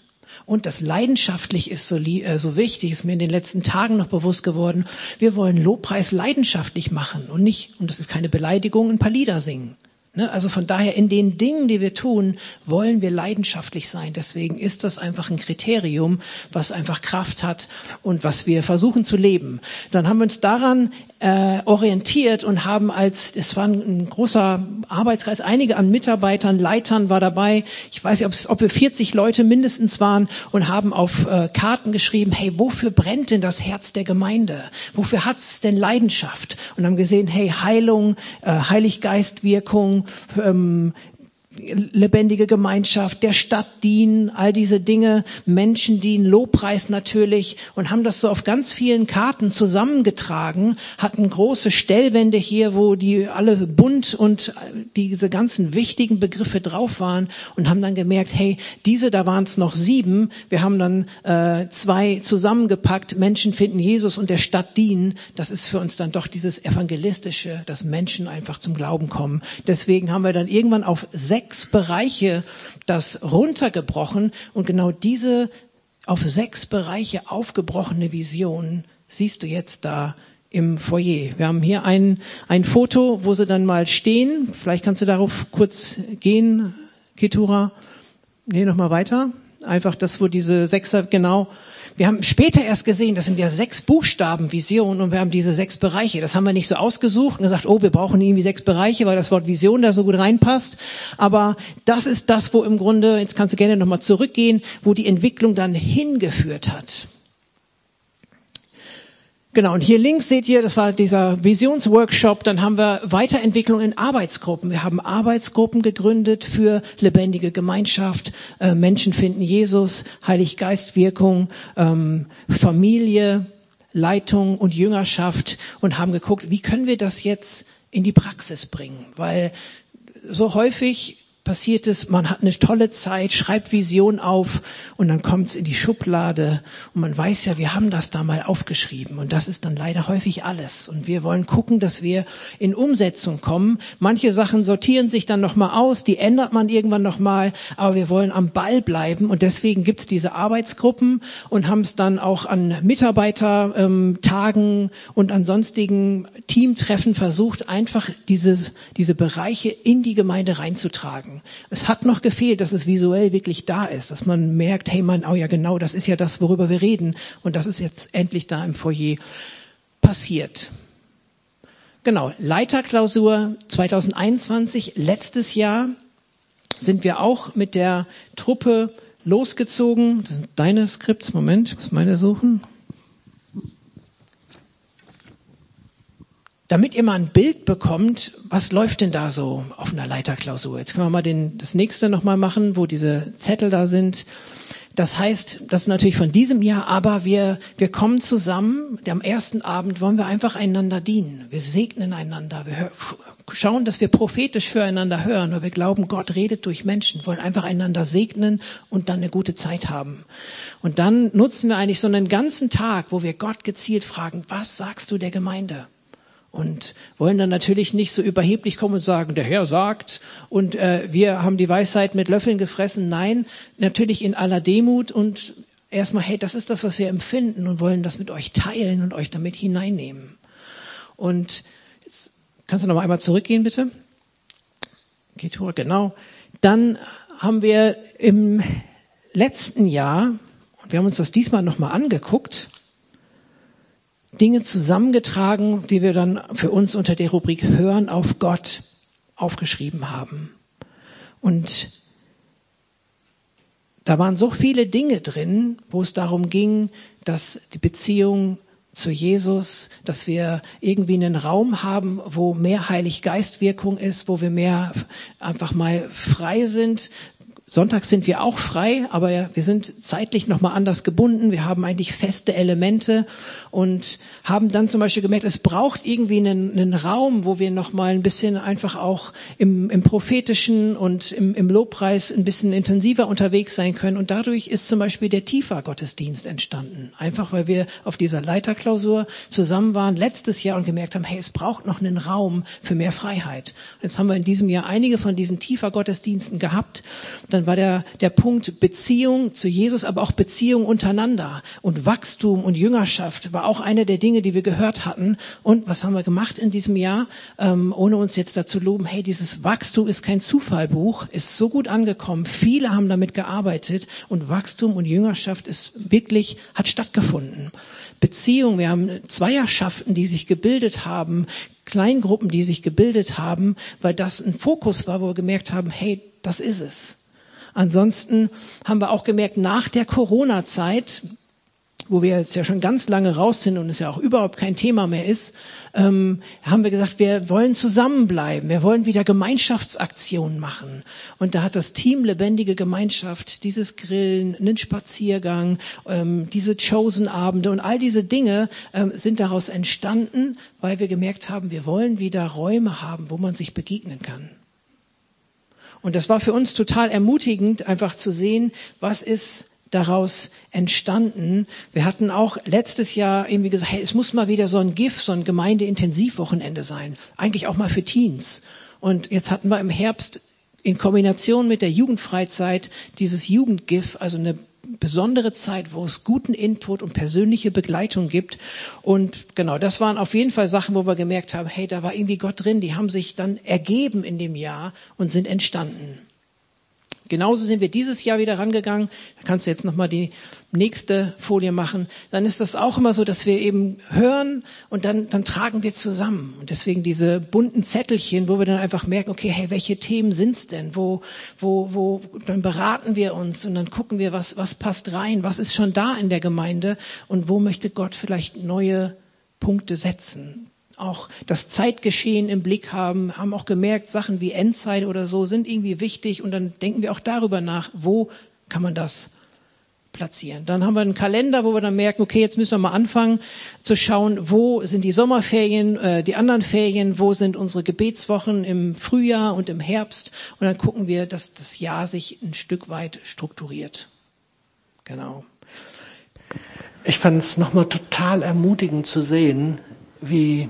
Und das leidenschaftlich ist so, äh, so wichtig, ist mir in den letzten Tagen noch bewusst geworden. Wir wollen Lobpreis leidenschaftlich machen und nicht, und das ist keine Beleidigung, ein paar Lieder singen. Ne? Also von daher, in den Dingen, die wir tun, wollen wir leidenschaftlich sein. Deswegen ist das einfach ein Kriterium, was einfach Kraft hat und was wir versuchen zu leben. Dann haben wir uns daran äh, orientiert und haben als, es war ein, großer Arbeitskreis, einige an Mitarbeitern, Leitern war dabei. Ich weiß nicht, ob, ob wir 40 Leute mindestens waren und haben auf äh, Karten geschrieben, hey, wofür brennt denn das Herz der Gemeinde? Wofür hat's denn Leidenschaft? Und haben gesehen, hey, Heilung, äh, Heiliggeistwirkung, ähm, lebendige Gemeinschaft, der Stadt dienen, all diese Dinge, Menschen dienen, Lobpreis natürlich. Und haben das so auf ganz vielen Karten zusammengetragen, hatten große Stellwände hier, wo die alle bunt und diese ganzen wichtigen Begriffe drauf waren und haben dann gemerkt, hey, diese, da waren es noch sieben, wir haben dann äh, zwei zusammengepackt, Menschen finden Jesus und der Stadt dienen, das ist für uns dann doch dieses evangelistische, dass Menschen einfach zum Glauben kommen. Deswegen haben wir dann irgendwann auf sechs sechs Bereiche das runtergebrochen und genau diese auf sechs Bereiche aufgebrochene Vision siehst du jetzt da im Foyer. Wir haben hier ein, ein Foto, wo sie dann mal stehen. Vielleicht kannst du darauf kurz gehen, Kitura. Nee, noch mal weiter. Einfach das, wo diese Sechser genau wir haben später erst gesehen, das sind ja sechs Buchstaben Vision und wir haben diese sechs Bereiche. Das haben wir nicht so ausgesucht und gesagt, oh, wir brauchen irgendwie sechs Bereiche, weil das Wort Vision da so gut reinpasst. Aber das ist das, wo im Grunde, jetzt kannst du gerne nochmal zurückgehen, wo die Entwicklung dann hingeführt hat. Genau, und hier links seht ihr, das war dieser Visionsworkshop, dann haben wir Weiterentwicklung in Arbeitsgruppen. Wir haben Arbeitsgruppen gegründet für lebendige Gemeinschaft, äh, Menschen finden Jesus, Heiliggeistwirkung, ähm, Familie, Leitung und Jüngerschaft und haben geguckt, wie können wir das jetzt in die Praxis bringen? Weil so häufig passiert es, man hat eine tolle Zeit, schreibt Vision auf und dann kommt es in die Schublade und man weiß ja, wir haben das da mal aufgeschrieben und das ist dann leider häufig alles und wir wollen gucken, dass wir in Umsetzung kommen. Manche Sachen sortieren sich dann nochmal aus, die ändert man irgendwann nochmal, aber wir wollen am Ball bleiben und deswegen gibt's diese Arbeitsgruppen und haben es dann auch an Mitarbeitertagen ähm, und an sonstigen Teamtreffen versucht, einfach dieses, diese Bereiche in die Gemeinde reinzutragen sagen. Es hat noch gefehlt, dass es visuell wirklich da ist, dass man merkt, hey man, oh ja genau, das ist ja das, worüber wir reden. Und das ist jetzt endlich da im Foyer passiert. Genau, Leiterklausur 2021, letztes Jahr sind wir auch mit der Truppe losgezogen. Das sind deine Skripts. Moment, ich muss meine suchen. Damit ihr mal ein Bild bekommt, was läuft denn da so auf einer Leiterklausur. Jetzt können wir mal den, das nächste nochmal machen, wo diese Zettel da sind. Das heißt, das ist natürlich von diesem Jahr, aber wir, wir kommen zusammen. Am ersten Abend wollen wir einfach einander dienen. Wir segnen einander. Wir schauen, dass wir prophetisch füreinander hören, weil wir glauben, Gott redet durch Menschen, wollen einfach einander segnen und dann eine gute Zeit haben. Und dann nutzen wir eigentlich so einen ganzen Tag, wo wir Gott gezielt fragen, was sagst du der Gemeinde? Und wollen dann natürlich nicht so überheblich kommen und sagen, der Herr sagt und äh, wir haben die Weisheit mit Löffeln gefressen. Nein, natürlich in aller Demut und erstmal, hey, das ist das, was wir empfinden und wollen das mit euch teilen und euch damit hineinnehmen. Und jetzt kannst du noch mal einmal zurückgehen, bitte. Geht hoch, genau. Dann haben wir im letzten Jahr, und wir haben uns das diesmal noch mal angeguckt, Dinge zusammengetragen, die wir dann für uns unter der Rubrik Hören auf Gott aufgeschrieben haben. Und da waren so viele Dinge drin, wo es darum ging, dass die Beziehung zu Jesus, dass wir irgendwie einen Raum haben, wo mehr Heiliggeistwirkung ist, wo wir mehr einfach mal frei sind, Sonntag sind wir auch frei, aber wir sind zeitlich nochmal anders gebunden. Wir haben eigentlich feste Elemente und haben dann zum Beispiel gemerkt, es braucht irgendwie einen, einen Raum, wo wir nochmal ein bisschen einfach auch im, im prophetischen und im, im Lobpreis ein bisschen intensiver unterwegs sein können. Und dadurch ist zum Beispiel der tiefer Gottesdienst entstanden. Einfach weil wir auf dieser Leiterklausur zusammen waren letztes Jahr und gemerkt haben, hey, es braucht noch einen Raum für mehr Freiheit. Jetzt haben wir in diesem Jahr einige von diesen tiefer Gottesdiensten gehabt. Dann dann war der, der Punkt Beziehung zu Jesus, aber auch Beziehung untereinander und Wachstum und Jüngerschaft war auch eine der Dinge, die wir gehört hatten. Und was haben wir gemacht in diesem Jahr, ähm, ohne uns jetzt dazu loben, hey, dieses Wachstum ist kein Zufallbuch, ist so gut angekommen, viele haben damit gearbeitet und Wachstum und Jüngerschaft ist wirklich, hat stattgefunden. Beziehung, wir haben Zweierschaften, die sich gebildet haben, Kleingruppen, die sich gebildet haben, weil das ein Fokus war, wo wir gemerkt haben, hey, das ist es. Ansonsten haben wir auch gemerkt, nach der Corona-Zeit, wo wir jetzt ja schon ganz lange raus sind und es ja auch überhaupt kein Thema mehr ist, ähm, haben wir gesagt, wir wollen zusammenbleiben, wir wollen wieder Gemeinschaftsaktionen machen. Und da hat das Team Lebendige Gemeinschaft, dieses Grillen, einen Spaziergang, ähm, diese Chosen-Abende und all diese Dinge ähm, sind daraus entstanden, weil wir gemerkt haben, wir wollen wieder Räume haben, wo man sich begegnen kann. Und das war für uns total ermutigend, einfach zu sehen, was ist daraus entstanden. Wir hatten auch letztes Jahr irgendwie gesagt, hey, es muss mal wieder so ein GIF, so ein Gemeindeintensivwochenende sein. Eigentlich auch mal für Teens. Und jetzt hatten wir im Herbst in Kombination mit der Jugendfreizeit dieses Jugendgif, also eine besondere Zeit, wo es guten Input und persönliche Begleitung gibt. Und genau, das waren auf jeden Fall Sachen, wo wir gemerkt haben, hey, da war irgendwie Gott drin, die haben sich dann ergeben in dem Jahr und sind entstanden. Genauso sind wir dieses Jahr wieder rangegangen. Da kannst du jetzt nochmal die nächste Folie machen. Dann ist das auch immer so, dass wir eben hören und dann, dann tragen wir zusammen. Und deswegen diese bunten Zettelchen, wo wir dann einfach merken, okay, hey, welche Themen sind's denn? Wo, wo, wo, dann beraten wir uns und dann gucken wir, was, was passt rein? Was ist schon da in der Gemeinde? Und wo möchte Gott vielleicht neue Punkte setzen? Auch das Zeitgeschehen im Blick haben, haben auch gemerkt, Sachen wie Endzeit oder so sind irgendwie wichtig und dann denken wir auch darüber nach, wo kann man das platzieren. Dann haben wir einen Kalender, wo wir dann merken, okay, jetzt müssen wir mal anfangen zu schauen, wo sind die Sommerferien, äh, die anderen Ferien, wo sind unsere Gebetswochen im Frühjahr und im Herbst und dann gucken wir, dass das Jahr sich ein Stück weit strukturiert. Genau. Ich fand es nochmal total ermutigend zu sehen, wie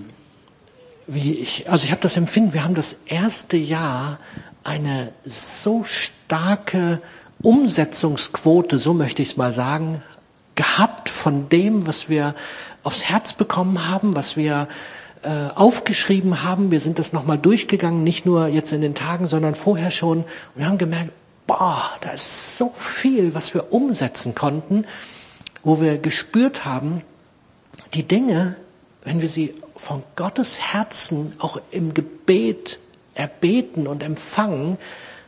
wie ich, also ich habe das Empfinden, wir haben das erste Jahr eine so starke Umsetzungsquote, so möchte ich es mal sagen, gehabt von dem, was wir aufs Herz bekommen haben, was wir äh, aufgeschrieben haben. Wir sind das nochmal durchgegangen, nicht nur jetzt in den Tagen, sondern vorher schon. Und wir haben gemerkt, boah, da ist so viel, was wir umsetzen konnten, wo wir gespürt haben, die Dinge, wenn wir sie von Gottes Herzen auch im Gebet erbeten und empfangen,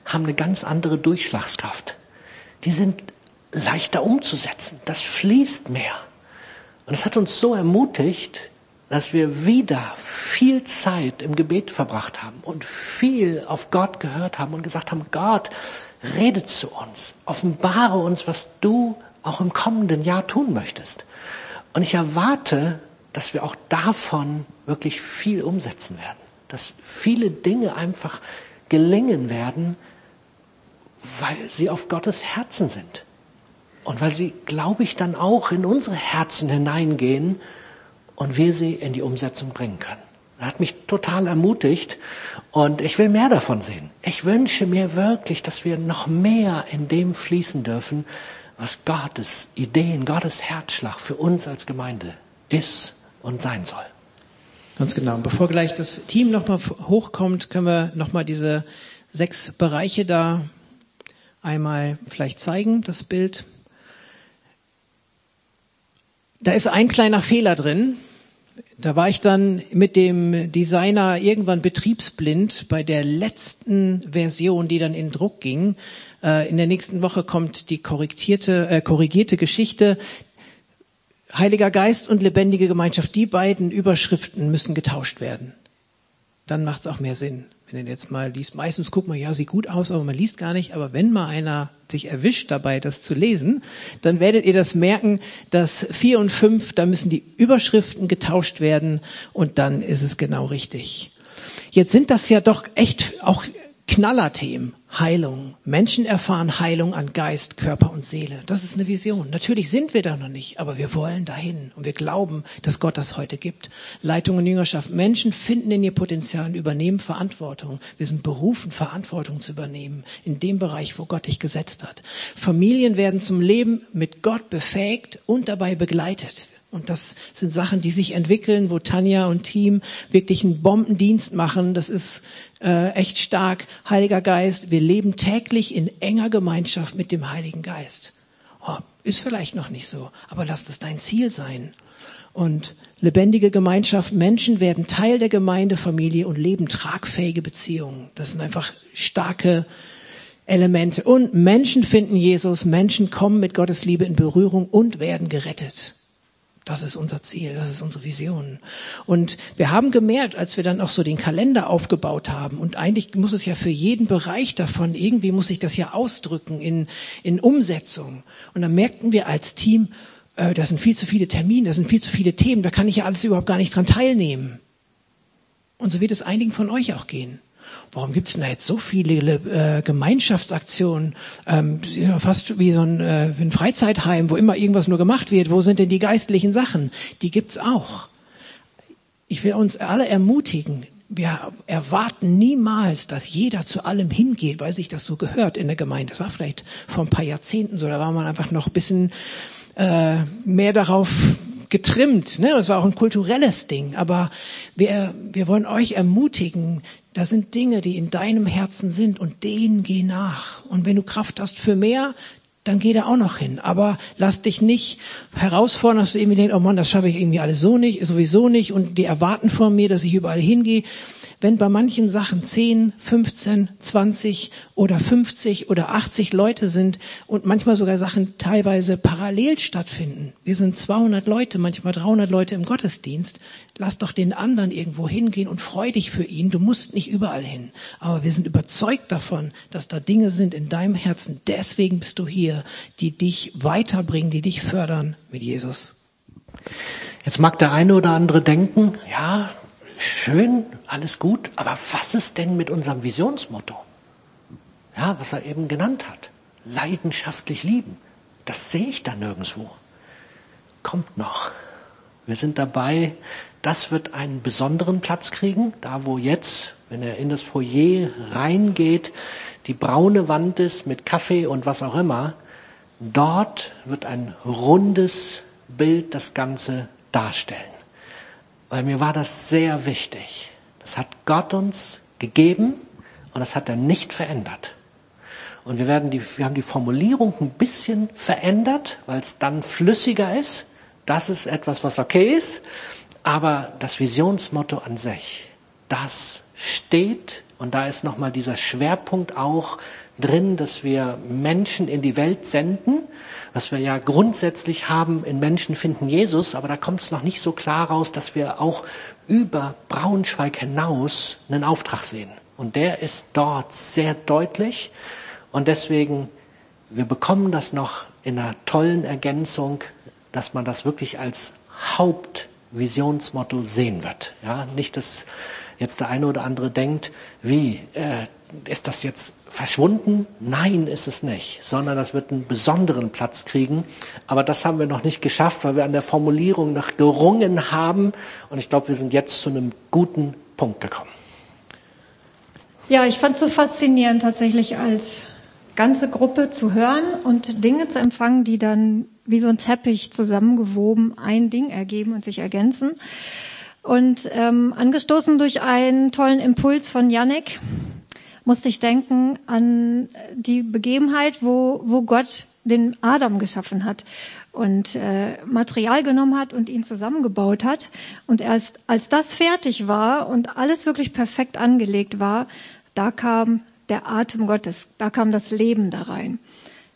haben eine ganz andere Durchschlagskraft. Die sind leichter umzusetzen. Das fließt mehr. Und es hat uns so ermutigt, dass wir wieder viel Zeit im Gebet verbracht haben und viel auf Gott gehört haben und gesagt haben, Gott, rede zu uns, offenbare uns, was du auch im kommenden Jahr tun möchtest. Und ich erwarte, dass wir auch davon wirklich viel umsetzen werden. Dass viele Dinge einfach gelingen werden, weil sie auf Gottes Herzen sind. Und weil sie, glaube ich, dann auch in unsere Herzen hineingehen und wir sie in die Umsetzung bringen können. Das hat mich total ermutigt und ich will mehr davon sehen. Ich wünsche mir wirklich, dass wir noch mehr in dem fließen dürfen, was Gottes Ideen, Gottes Herzschlag für uns als Gemeinde ist und sein soll. Ganz genau. Bevor gleich das Team nochmal hochkommt, können wir nochmal diese sechs Bereiche da einmal vielleicht zeigen, das Bild. Da ist ein kleiner Fehler drin. Da war ich dann mit dem Designer irgendwann betriebsblind bei der letzten Version, die dann in Druck ging. Äh, in der nächsten Woche kommt die korrigierte, äh, korrigierte Geschichte. Heiliger Geist und lebendige Gemeinschaft, die beiden Überschriften müssen getauscht werden. Dann macht es auch mehr Sinn. Wenn ihr jetzt mal liest, meistens guckt man, ja, sieht gut aus, aber man liest gar nicht. Aber wenn mal einer sich erwischt dabei, das zu lesen, dann werdet ihr das merken, dass vier und fünf, da müssen die Überschriften getauscht werden und dann ist es genau richtig. Jetzt sind das ja doch echt auch Knallerthemen. Heilung. Menschen erfahren Heilung an Geist, Körper und Seele. Das ist eine Vision. Natürlich sind wir da noch nicht, aber wir wollen dahin und wir glauben, dass Gott das heute gibt. Leitung und Jüngerschaft. Menschen finden in ihr Potenzial und übernehmen Verantwortung. Wir sind berufen, Verantwortung zu übernehmen in dem Bereich, wo Gott dich gesetzt hat. Familien werden zum Leben mit Gott befähigt und dabei begleitet. Und das sind Sachen, die sich entwickeln, wo Tanja und Team wirklich einen Bombendienst machen. Das ist äh, echt stark. Heiliger Geist, wir leben täglich in enger Gemeinschaft mit dem Heiligen Geist. Oh, ist vielleicht noch nicht so, aber lass das dein Ziel sein. Und lebendige Gemeinschaft, Menschen werden Teil der Gemeindefamilie und leben tragfähige Beziehungen. Das sind einfach starke Elemente. Und Menschen finden Jesus, Menschen kommen mit Gottes Liebe in Berührung und werden gerettet. Das ist unser Ziel, das ist unsere Vision. Und wir haben gemerkt, als wir dann auch so den Kalender aufgebaut haben, und eigentlich muss es ja für jeden Bereich davon, irgendwie muss sich das ja ausdrücken in, in Umsetzung. Und dann merkten wir als Team, äh, das sind viel zu viele Termine, das sind viel zu viele Themen, da kann ich ja alles überhaupt gar nicht dran teilnehmen. Und so wird es einigen von euch auch gehen warum gibt's denn da jetzt so viele äh, Gemeinschaftsaktionen, ähm, fast wie so ein, äh, ein Freizeitheim, wo immer irgendwas nur gemacht wird, wo sind denn die geistlichen Sachen? Die gibt's auch. Ich will uns alle ermutigen, wir erwarten niemals, dass jeder zu allem hingeht, weil sich das so gehört in der Gemeinde. Das war vielleicht vor ein paar Jahrzehnten so, da war man einfach noch ein bisschen äh, mehr darauf getrimmt. Ne? Das war auch ein kulturelles Ding. Aber wir, wir wollen euch ermutigen, das sind Dinge, die in deinem Herzen sind und denen geh nach. Und wenn du Kraft hast für mehr, dann geh da auch noch hin. Aber lass dich nicht herausfordern, dass du irgendwie denkst, oh Mann, das schaffe ich irgendwie alles so nicht, sowieso nicht und die erwarten von mir, dass ich überall hingehe wenn bei manchen Sachen 10, 15, 20 oder 50 oder 80 Leute sind und manchmal sogar Sachen teilweise parallel stattfinden. Wir sind 200 Leute, manchmal 300 Leute im Gottesdienst. Lass doch den anderen irgendwo hingehen und freu dich für ihn. Du musst nicht überall hin. Aber wir sind überzeugt davon, dass da Dinge sind in deinem Herzen. Deswegen bist du hier, die dich weiterbringen, die dich fördern mit Jesus. Jetzt mag der eine oder andere denken, ja, schön, alles gut, aber was ist denn mit unserem Visionsmotto? Ja, was er eben genannt hat. Leidenschaftlich lieben. Das sehe ich da nirgendwo. Kommt noch. Wir sind dabei, das wird einen besonderen Platz kriegen, da wo jetzt, wenn er in das Foyer reingeht, die braune Wand ist mit Kaffee und was auch immer, dort wird ein rundes Bild das Ganze darstellen weil mir war das sehr wichtig. Das hat Gott uns gegeben und das hat er nicht verändert. Und wir werden die, wir haben die Formulierung ein bisschen verändert, weil es dann flüssiger ist. Das ist etwas, was okay ist. Aber das Visionsmotto an sich, das steht und da ist nochmal dieser Schwerpunkt auch drin, dass wir Menschen in die Welt senden, was wir ja grundsätzlich haben, in Menschen finden Jesus, aber da kommt es noch nicht so klar raus, dass wir auch über Braunschweig hinaus einen Auftrag sehen. Und der ist dort sehr deutlich und deswegen, wir bekommen das noch in einer tollen Ergänzung, dass man das wirklich als Hauptvisionsmotto sehen wird. Ja, nicht, dass jetzt der eine oder andere denkt, wie, äh, ist das jetzt verschwunden? Nein, ist es nicht, sondern das wird einen besonderen Platz kriegen. Aber das haben wir noch nicht geschafft, weil wir an der Formulierung noch gerungen haben. Und ich glaube, wir sind jetzt zu einem guten Punkt gekommen. Ja, ich fand es so faszinierend, tatsächlich als ganze Gruppe zu hören und Dinge zu empfangen, die dann wie so ein Teppich zusammengewoben ein Ding ergeben und sich ergänzen. Und ähm, angestoßen durch einen tollen Impuls von Yannick, musste ich denken an die Begebenheit, wo, wo Gott den Adam geschaffen hat und äh, Material genommen hat und ihn zusammengebaut hat. Und erst als das fertig war und alles wirklich perfekt angelegt war, da kam der Atem Gottes, da kam das Leben da rein.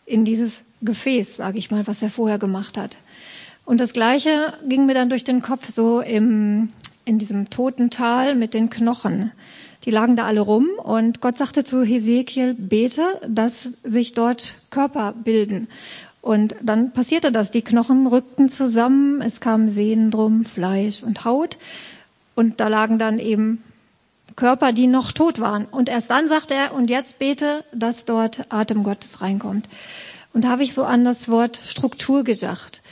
In dieses Gefäß, sage ich mal, was er vorher gemacht hat. Und das Gleiche ging mir dann durch den Kopf so im, in diesem toten Tal mit den Knochen. Die lagen da alle rum und Gott sagte zu Hesekiel, bete, dass sich dort Körper bilden. Und dann passierte das. Die Knochen rückten zusammen, es kamen Sehnen drum, Fleisch und Haut. Und da lagen dann eben Körper, die noch tot waren. Und erst dann sagt er, und jetzt bete, dass dort Atem Gottes reinkommt. Und da habe ich so an das Wort Struktur gedacht.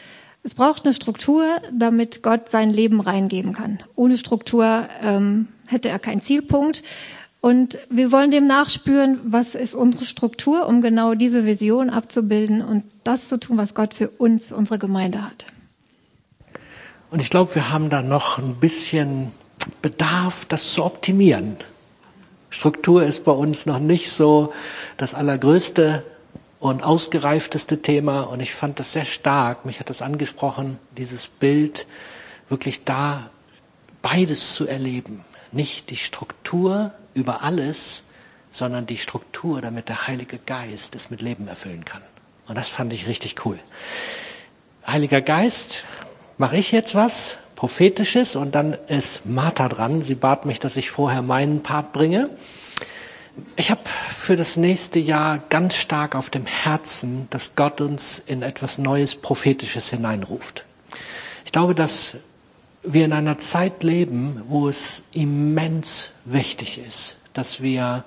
Es braucht eine Struktur, damit Gott sein Leben reingeben kann. Ohne Struktur ähm, hätte er keinen Zielpunkt. Und wir wollen dem nachspüren, was ist unsere Struktur, um genau diese Vision abzubilden und das zu tun, was Gott für uns, für unsere Gemeinde hat. Und ich glaube, wir haben da noch ein bisschen Bedarf, das zu optimieren. Struktur ist bei uns noch nicht so das allergrößte und ausgereifteste Thema. Und ich fand das sehr stark. Mich hat das angesprochen, dieses Bild, wirklich da beides zu erleben. Nicht die Struktur über alles, sondern die Struktur, damit der Heilige Geist es mit Leben erfüllen kann. Und das fand ich richtig cool. Heiliger Geist, mache ich jetzt was? Prophetisches und dann ist Martha dran. Sie bat mich, dass ich vorher meinen Part bringe. Ich habe für das nächste Jahr ganz stark auf dem Herzen, dass Gott uns in etwas Neues, Prophetisches hineinruft. Ich glaube, dass wir in einer Zeit leben, wo es immens wichtig ist, dass wir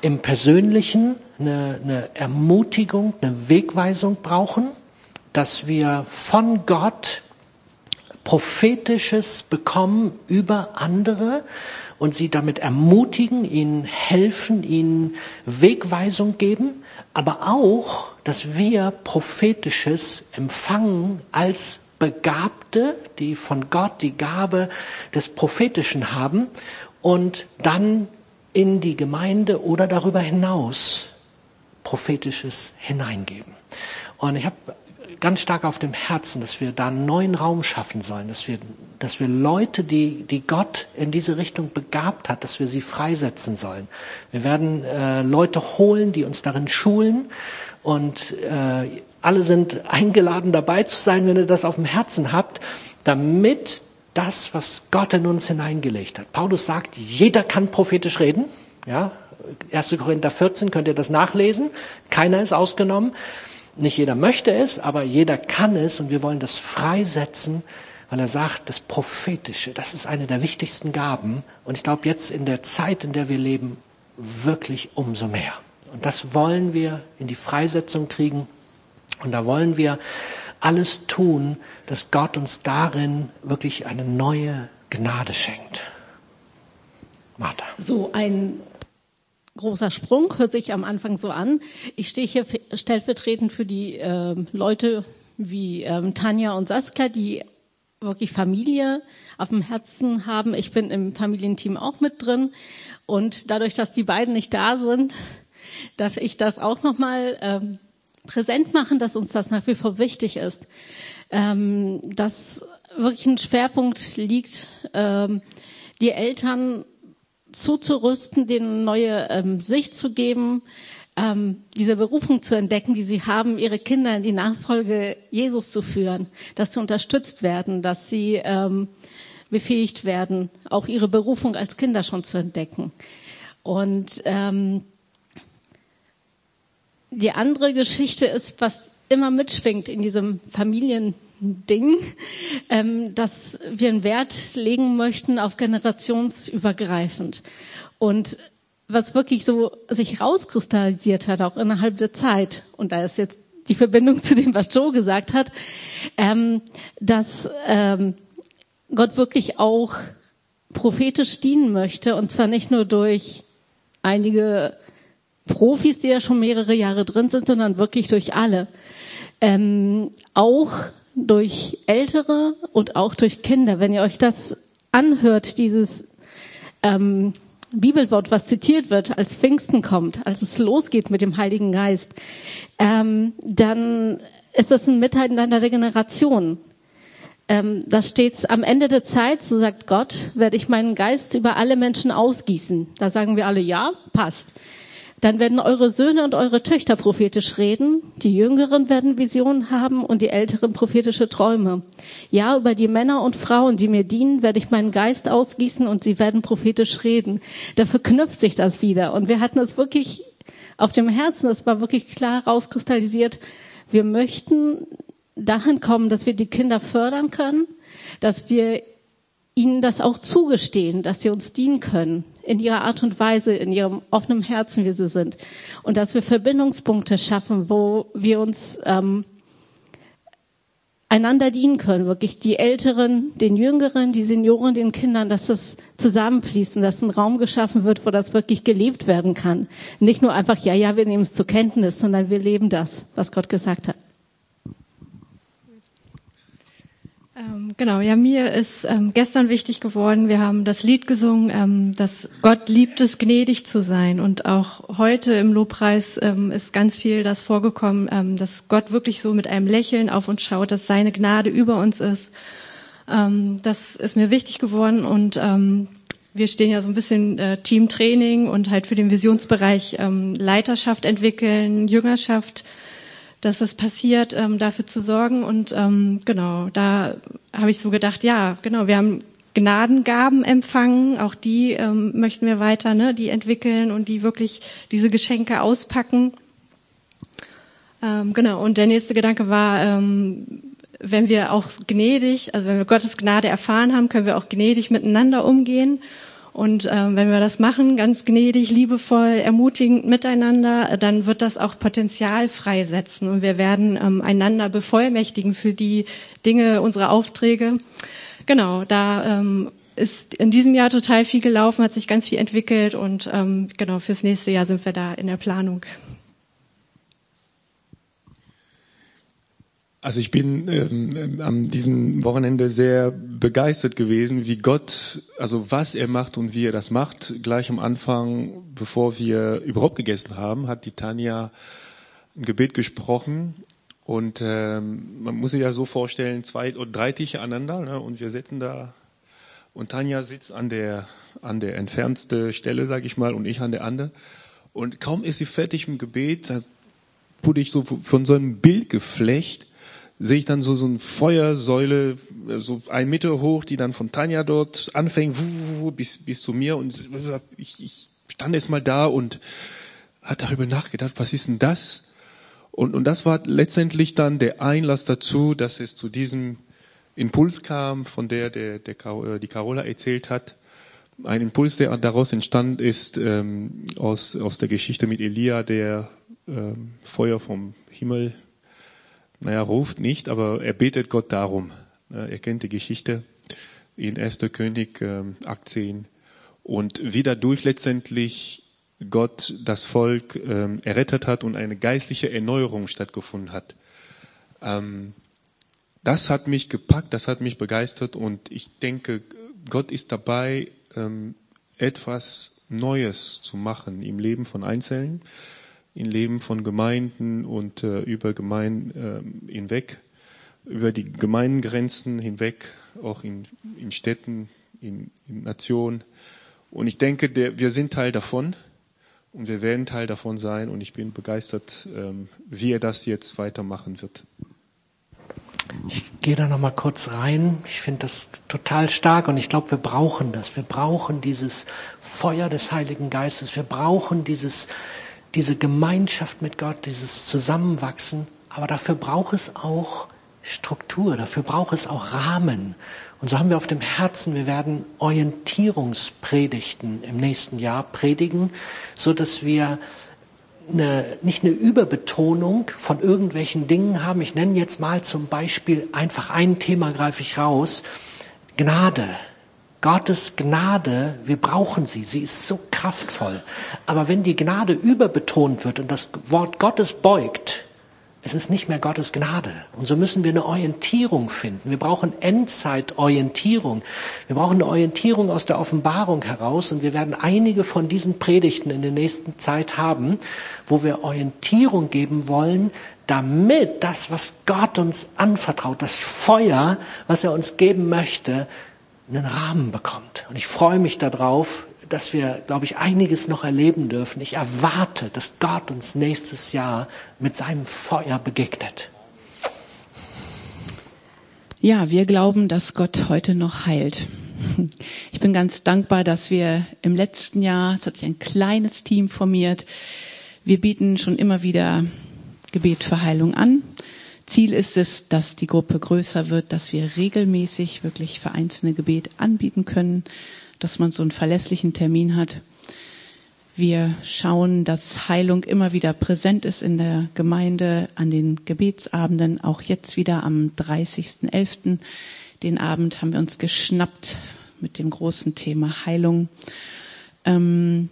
im Persönlichen eine, eine Ermutigung, eine Wegweisung brauchen, dass wir von Gott prophetisches bekommen über andere und sie damit ermutigen, ihnen helfen, ihnen Wegweisung geben, aber auch, dass wir prophetisches empfangen als Begabte, die von Gott die Gabe des Prophetischen haben und dann in die Gemeinde oder darüber hinaus prophetisches hineingeben. Und ich habe ganz stark auf dem Herzen, dass wir da einen neuen Raum schaffen sollen, dass wir, dass wir Leute, die, die Gott in diese Richtung begabt hat, dass wir sie freisetzen sollen. Wir werden äh, Leute holen, die uns darin schulen und äh, alle sind eingeladen dabei zu sein, wenn ihr das auf dem Herzen habt, damit das, was Gott in uns hineingelegt hat. Paulus sagt, jeder kann prophetisch reden. Ja, 1. Korinther 14 könnt ihr das nachlesen. Keiner ist ausgenommen. Nicht jeder möchte es, aber jeder kann es und wir wollen das freisetzen, weil er sagt, das Prophetische, das ist eine der wichtigsten Gaben und ich glaube jetzt in der Zeit, in der wir leben, wirklich umso mehr. Und das wollen wir in die Freisetzung kriegen und da wollen wir alles tun, dass Gott uns darin wirklich eine neue Gnade schenkt. Martha. So ein großer Sprung, hört sich am Anfang so an. Ich stehe hier stellvertretend für die äh, Leute wie ähm, Tanja und Saskia, die wirklich Familie auf dem Herzen haben. Ich bin im Familienteam auch mit drin und dadurch, dass die beiden nicht da sind, darf ich das auch nochmal ähm, präsent machen, dass uns das nach wie vor wichtig ist, ähm, dass wirklich ein Schwerpunkt liegt, ähm, die Eltern zuzurüsten, denen neue ähm, Sicht zu geben, ähm, diese Berufung zu entdecken, die sie haben, ihre Kinder in die Nachfolge Jesus zu führen, dass sie unterstützt werden, dass sie ähm, befähigt werden, auch ihre Berufung als Kinder schon zu entdecken. Und ähm, die andere Geschichte ist, was immer mitschwingt in diesem Familien Ding, ähm, dass wir einen Wert legen möchten auf generationsübergreifend. Und was wirklich so sich rauskristallisiert hat, auch innerhalb der Zeit, und da ist jetzt die Verbindung zu dem, was Joe gesagt hat, ähm, dass ähm, Gott wirklich auch prophetisch dienen möchte, und zwar nicht nur durch einige Profis, die ja schon mehrere Jahre drin sind, sondern wirklich durch alle. Ähm, auch durch Ältere und auch durch Kinder. Wenn ihr euch das anhört, dieses ähm, Bibelwort, was zitiert wird, als Pfingsten kommt, als es losgeht mit dem Heiligen Geist, ähm, dann ist das ein Miteinander der Generationen. Ähm, da steht am Ende der Zeit, so sagt Gott, werde ich meinen Geist über alle Menschen ausgießen. Da sagen wir alle, ja, passt. Dann werden eure Söhne und eure Töchter prophetisch reden, die Jüngeren werden Visionen haben und die Älteren prophetische Träume. Ja, über die Männer und Frauen, die mir dienen, werde ich meinen Geist ausgießen und sie werden prophetisch reden. Da verknüpft sich das wieder. Und wir hatten es wirklich auf dem Herzen, das war wirklich klar rauskristallisiert. Wir möchten dahin kommen, dass wir die Kinder fördern können, dass wir ihnen das auch zugestehen, dass sie uns dienen können, in ihrer Art und Weise, in ihrem offenen Herzen, wie sie sind. Und dass wir Verbindungspunkte schaffen, wo wir uns ähm, einander dienen können, wirklich die Älteren, den Jüngeren, die Senioren, den Kindern, dass das zusammenfließen, dass ein Raum geschaffen wird, wo das wirklich gelebt werden kann. Nicht nur einfach, ja, ja, wir nehmen es zur Kenntnis, sondern wir leben das, was Gott gesagt hat. Ähm, genau, ja, mir ist ähm, gestern wichtig geworden, wir haben das Lied gesungen, ähm, dass Gott liebt es, gnädig zu sein. Und auch heute im Lobpreis ähm, ist ganz viel das vorgekommen, ähm, dass Gott wirklich so mit einem Lächeln auf uns schaut, dass seine Gnade über uns ist. Ähm, das ist mir wichtig geworden und wir stehen ja so ein bisschen äh, Teamtraining und halt für den Visionsbereich Leiterschaft entwickeln, Jüngerschaft dass das passiert, ähm, dafür zu sorgen. Und ähm, genau, da habe ich so gedacht, ja, genau, wir haben Gnadengaben empfangen, auch die ähm, möchten wir weiter, ne, die entwickeln und die wirklich diese Geschenke auspacken. Ähm, genau, und der nächste Gedanke war, ähm, wenn wir auch gnädig, also wenn wir Gottes Gnade erfahren haben, können wir auch gnädig miteinander umgehen. Und ähm, wenn wir das machen, ganz gnädig, liebevoll, ermutigend miteinander, dann wird das auch Potenzial freisetzen und wir werden ähm, einander bevollmächtigen für die Dinge, unsere Aufträge. Genau, da ähm, ist in diesem Jahr total viel gelaufen, hat sich ganz viel entwickelt und ähm, genau fürs nächste Jahr sind wir da in der Planung. Also ich bin ähm, am diesem Wochenende sehr begeistert gewesen, wie Gott, also was er macht und wie er das macht. Gleich am Anfang, bevor wir überhaupt gegessen haben, hat die Tanja ein Gebet gesprochen und ähm, man muss sich ja so vorstellen, zwei oder drei Tische aneinander ne, und wir sitzen da und Tanja sitzt an der an der entfernste Stelle, sage ich mal, und ich an der andere. Und kaum ist sie fertig im Gebet, wurde ich so von so einem Bildgeflecht sehe ich dann so, so eine Feuersäule, so ein Meter hoch, die dann von Tanja dort anfängt, bis, bis zu mir. Und ich, ich stand erst mal da und hat darüber nachgedacht, was ist denn das? Und, und das war letztendlich dann der Einlass dazu, dass es zu diesem Impuls kam, von der, der, der äh, die Carola erzählt hat. Ein Impuls, der daraus entstand ist ähm, aus, aus der Geschichte mit Elia, der ähm, Feuer vom Himmel naja, ruft nicht, aber er betet Gott darum. Er kennt die Geschichte in 1. König ähm, 18 und wie dadurch letztendlich Gott das Volk ähm, errettet hat und eine geistliche Erneuerung stattgefunden hat. Ähm, das hat mich gepackt, das hat mich begeistert und ich denke, Gott ist dabei, ähm, etwas Neues zu machen im Leben von Einzelnen im Leben von Gemeinden und äh, über Gemeinden äh, hinweg, über die Gemeindengrenzen hinweg, auch in, in Städten, in, in Nationen. Und ich denke, der, wir sind Teil davon und wir werden Teil davon sein und ich bin begeistert, ähm, wie er das jetzt weitermachen wird. Ich gehe da noch mal kurz rein. Ich finde das total stark und ich glaube, wir brauchen das. Wir brauchen dieses Feuer des Heiligen Geistes. Wir brauchen dieses diese Gemeinschaft mit Gott, dieses Zusammenwachsen. Aber dafür braucht es auch Struktur, dafür braucht es auch Rahmen. Und so haben wir auf dem Herzen, wir werden Orientierungspredigten im nächsten Jahr predigen, so dass wir eine, nicht eine Überbetonung von irgendwelchen Dingen haben. Ich nenne jetzt mal zum Beispiel einfach ein Thema greife ich raus. Gnade. Gottes Gnade, wir brauchen sie, sie ist so kraftvoll. Aber wenn die Gnade überbetont wird und das Wort Gottes beugt, es ist nicht mehr Gottes Gnade. Und so müssen wir eine Orientierung finden. Wir brauchen Endzeitorientierung. Wir brauchen eine Orientierung aus der Offenbarung heraus. Und wir werden einige von diesen Predigten in der nächsten Zeit haben, wo wir Orientierung geben wollen, damit das, was Gott uns anvertraut, das Feuer, was er uns geben möchte, einen Rahmen bekommt. Und ich freue mich darauf, dass wir, glaube ich, einiges noch erleben dürfen. Ich erwarte, dass Gott uns nächstes Jahr mit seinem Feuer begegnet. Ja, wir glauben, dass Gott heute noch heilt. Ich bin ganz dankbar, dass wir im letzten Jahr, es hat sich ein kleines Team formiert, wir bieten schon immer wieder Gebet für Heilung an. Ziel ist es, dass die Gruppe größer wird, dass wir regelmäßig wirklich vereinzelte Gebet anbieten können, dass man so einen verlässlichen Termin hat. Wir schauen, dass Heilung immer wieder präsent ist in der Gemeinde an den Gebetsabenden, auch jetzt wieder am 30.11. Den Abend haben wir uns geschnappt mit dem großen Thema Heilung. Ähm,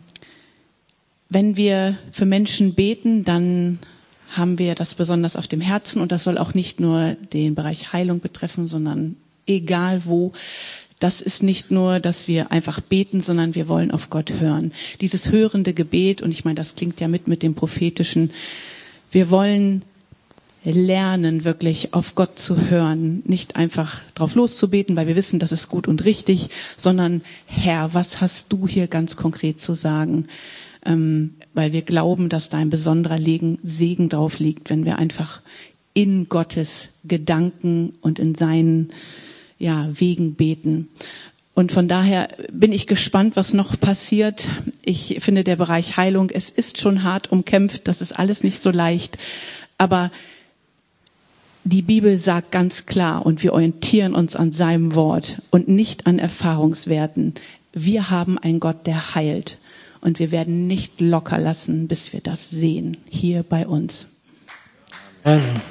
wenn wir für Menschen beten, dann haben wir das besonders auf dem Herzen und das soll auch nicht nur den Bereich Heilung betreffen, sondern egal wo. Das ist nicht nur, dass wir einfach beten, sondern wir wollen auf Gott hören. Dieses hörende Gebet, und ich meine, das klingt ja mit mit dem prophetischen, wir wollen lernen, wirklich auf Gott zu hören, nicht einfach drauf loszubeten, weil wir wissen, das ist gut und richtig, sondern Herr, was hast du hier ganz konkret zu sagen? Ähm, weil wir glauben, dass da ein besonderer Segen drauf liegt, wenn wir einfach in Gottes Gedanken und in seinen ja, Wegen beten. Und von daher bin ich gespannt, was noch passiert. Ich finde der Bereich Heilung, es ist schon hart umkämpft, das ist alles nicht so leicht. Aber die Bibel sagt ganz klar und wir orientieren uns an seinem Wort und nicht an Erfahrungswerten. Wir haben einen Gott, der heilt. Und wir werden nicht locker lassen, bis wir das sehen, hier bei uns. Amen.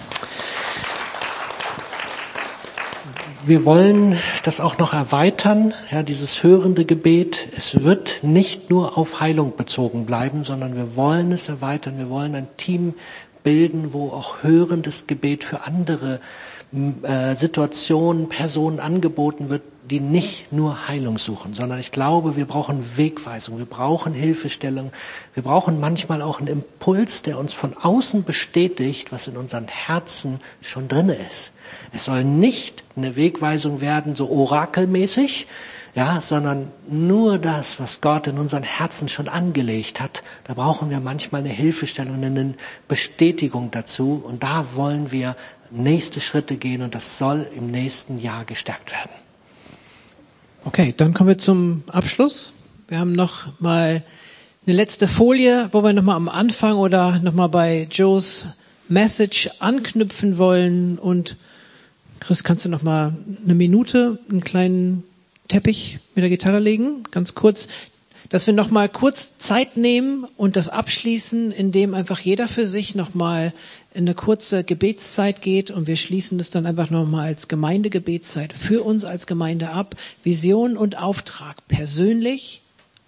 Wir wollen das auch noch erweitern, ja, dieses hörende Gebet. Es wird nicht nur auf Heilung bezogen bleiben, sondern wir wollen es erweitern. Wir wollen ein Team bilden, wo auch hörendes Gebet für andere äh, Situationen, Personen angeboten wird, die nicht nur Heilung suchen, sondern ich glaube, wir brauchen Wegweisung, wir brauchen Hilfestellung, wir brauchen manchmal auch einen Impuls, der uns von außen bestätigt, was in unseren Herzen schon drinne ist. Es soll nicht eine Wegweisung werden, so orakelmäßig, ja, sondern nur das, was Gott in unseren Herzen schon angelegt hat. Da brauchen wir manchmal eine Hilfestellung, eine Bestätigung dazu. Und da wollen wir nächste Schritte gehen und das soll im nächsten Jahr gestärkt werden. Okay, dann kommen wir zum Abschluss. Wir haben noch mal eine letzte Folie, wo wir noch mal am Anfang oder noch mal bei Joes Message anknüpfen wollen. Und Chris, kannst du noch mal eine Minute einen kleinen Teppich mit der Gitarre legen? Ganz kurz, dass wir noch mal kurz Zeit nehmen und das abschließen, indem einfach jeder für sich noch mal in eine kurze Gebetszeit geht und wir schließen das dann einfach nochmal als Gemeindegebetszeit für uns als Gemeinde ab. Vision und Auftrag persönlich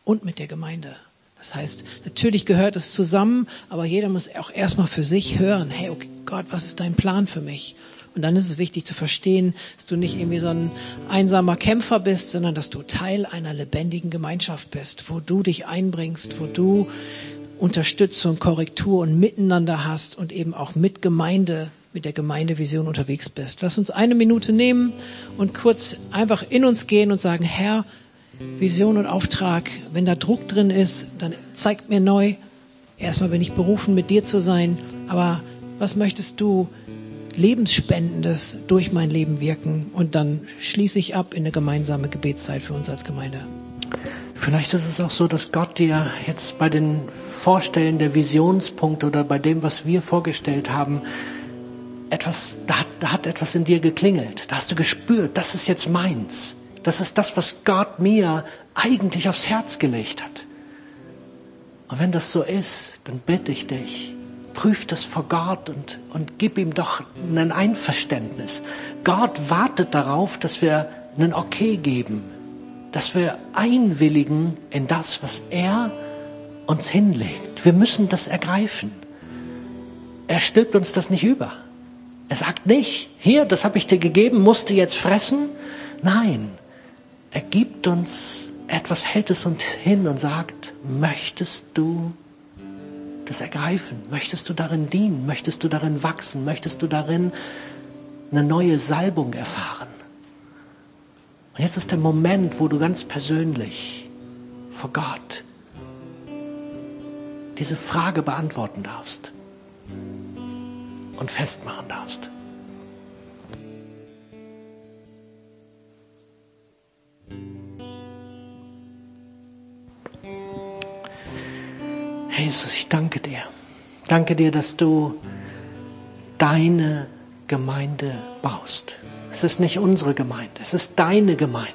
und mit der Gemeinde. Das heißt, natürlich gehört es zusammen, aber jeder muss auch erstmal für sich hören, hey, okay, Gott, was ist dein Plan für mich? Und dann ist es wichtig zu verstehen, dass du nicht irgendwie so ein einsamer Kämpfer bist, sondern dass du Teil einer lebendigen Gemeinschaft bist, wo du dich einbringst, wo du Unterstützung, Korrektur und Miteinander hast und eben auch mit Gemeinde, mit der Gemeindevision unterwegs bist. Lass uns eine Minute nehmen und kurz einfach in uns gehen und sagen, Herr, Vision und Auftrag, wenn da Druck drin ist, dann zeig mir neu, erstmal bin ich berufen, mit dir zu sein, aber was möchtest du Lebensspendendes durch mein Leben wirken? Und dann schließe ich ab in eine gemeinsame Gebetszeit für uns als Gemeinde. Vielleicht ist es auch so, dass Gott dir jetzt bei den Vorstellen der Visionspunkte oder bei dem, was wir vorgestellt haben, etwas, da hat, da hat etwas in dir geklingelt. Da hast du gespürt, das ist jetzt meins. Das ist das, was Gott mir eigentlich aufs Herz gelegt hat. Und wenn das so ist, dann bitte ich dich, prüf das vor Gott und, und gib ihm doch ein Einverständnis. Gott wartet darauf, dass wir einen Okay geben dass wir einwilligen in das, was er uns hinlegt. Wir müssen das ergreifen. Er stülpt uns das nicht über. Er sagt nicht, hier, das habe ich dir gegeben, musst du jetzt fressen. Nein, er gibt uns etwas, hält es uns hin und sagt, möchtest du das ergreifen? Möchtest du darin dienen? Möchtest du darin wachsen? Möchtest du darin eine neue Salbung erfahren? Und jetzt ist der Moment, wo du ganz persönlich vor Gott diese Frage beantworten darfst und festmachen darfst. Jesus, ich danke dir. Danke dir, dass du deine Gemeinde baust. Es ist nicht unsere Gemeinde, es ist deine Gemeinde.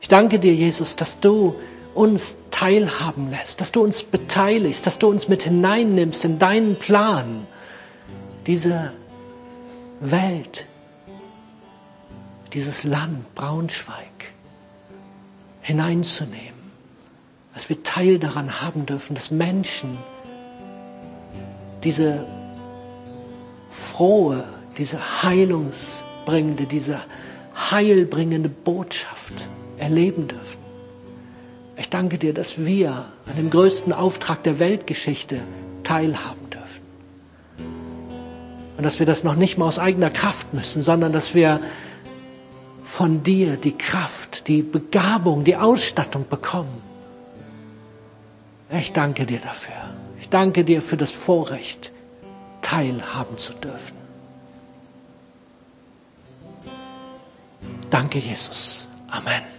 Ich danke dir, Jesus, dass du uns teilhaben lässt, dass du uns beteiligst, dass du uns mit hineinnimmst in deinen Plan, diese Welt, dieses Land Braunschweig hineinzunehmen, dass wir Teil daran haben dürfen, dass Menschen diese frohe, diese heilungsbringende, diese heilbringende Botschaft erleben dürfen. Ich danke dir, dass wir an dem größten Auftrag der Weltgeschichte teilhaben dürfen. Und dass wir das noch nicht mal aus eigener Kraft müssen, sondern dass wir von dir die Kraft, die Begabung, die Ausstattung bekommen. Ich danke dir dafür. Ich danke dir für das Vorrecht, teilhaben zu dürfen. Danke, Jesus. Amen.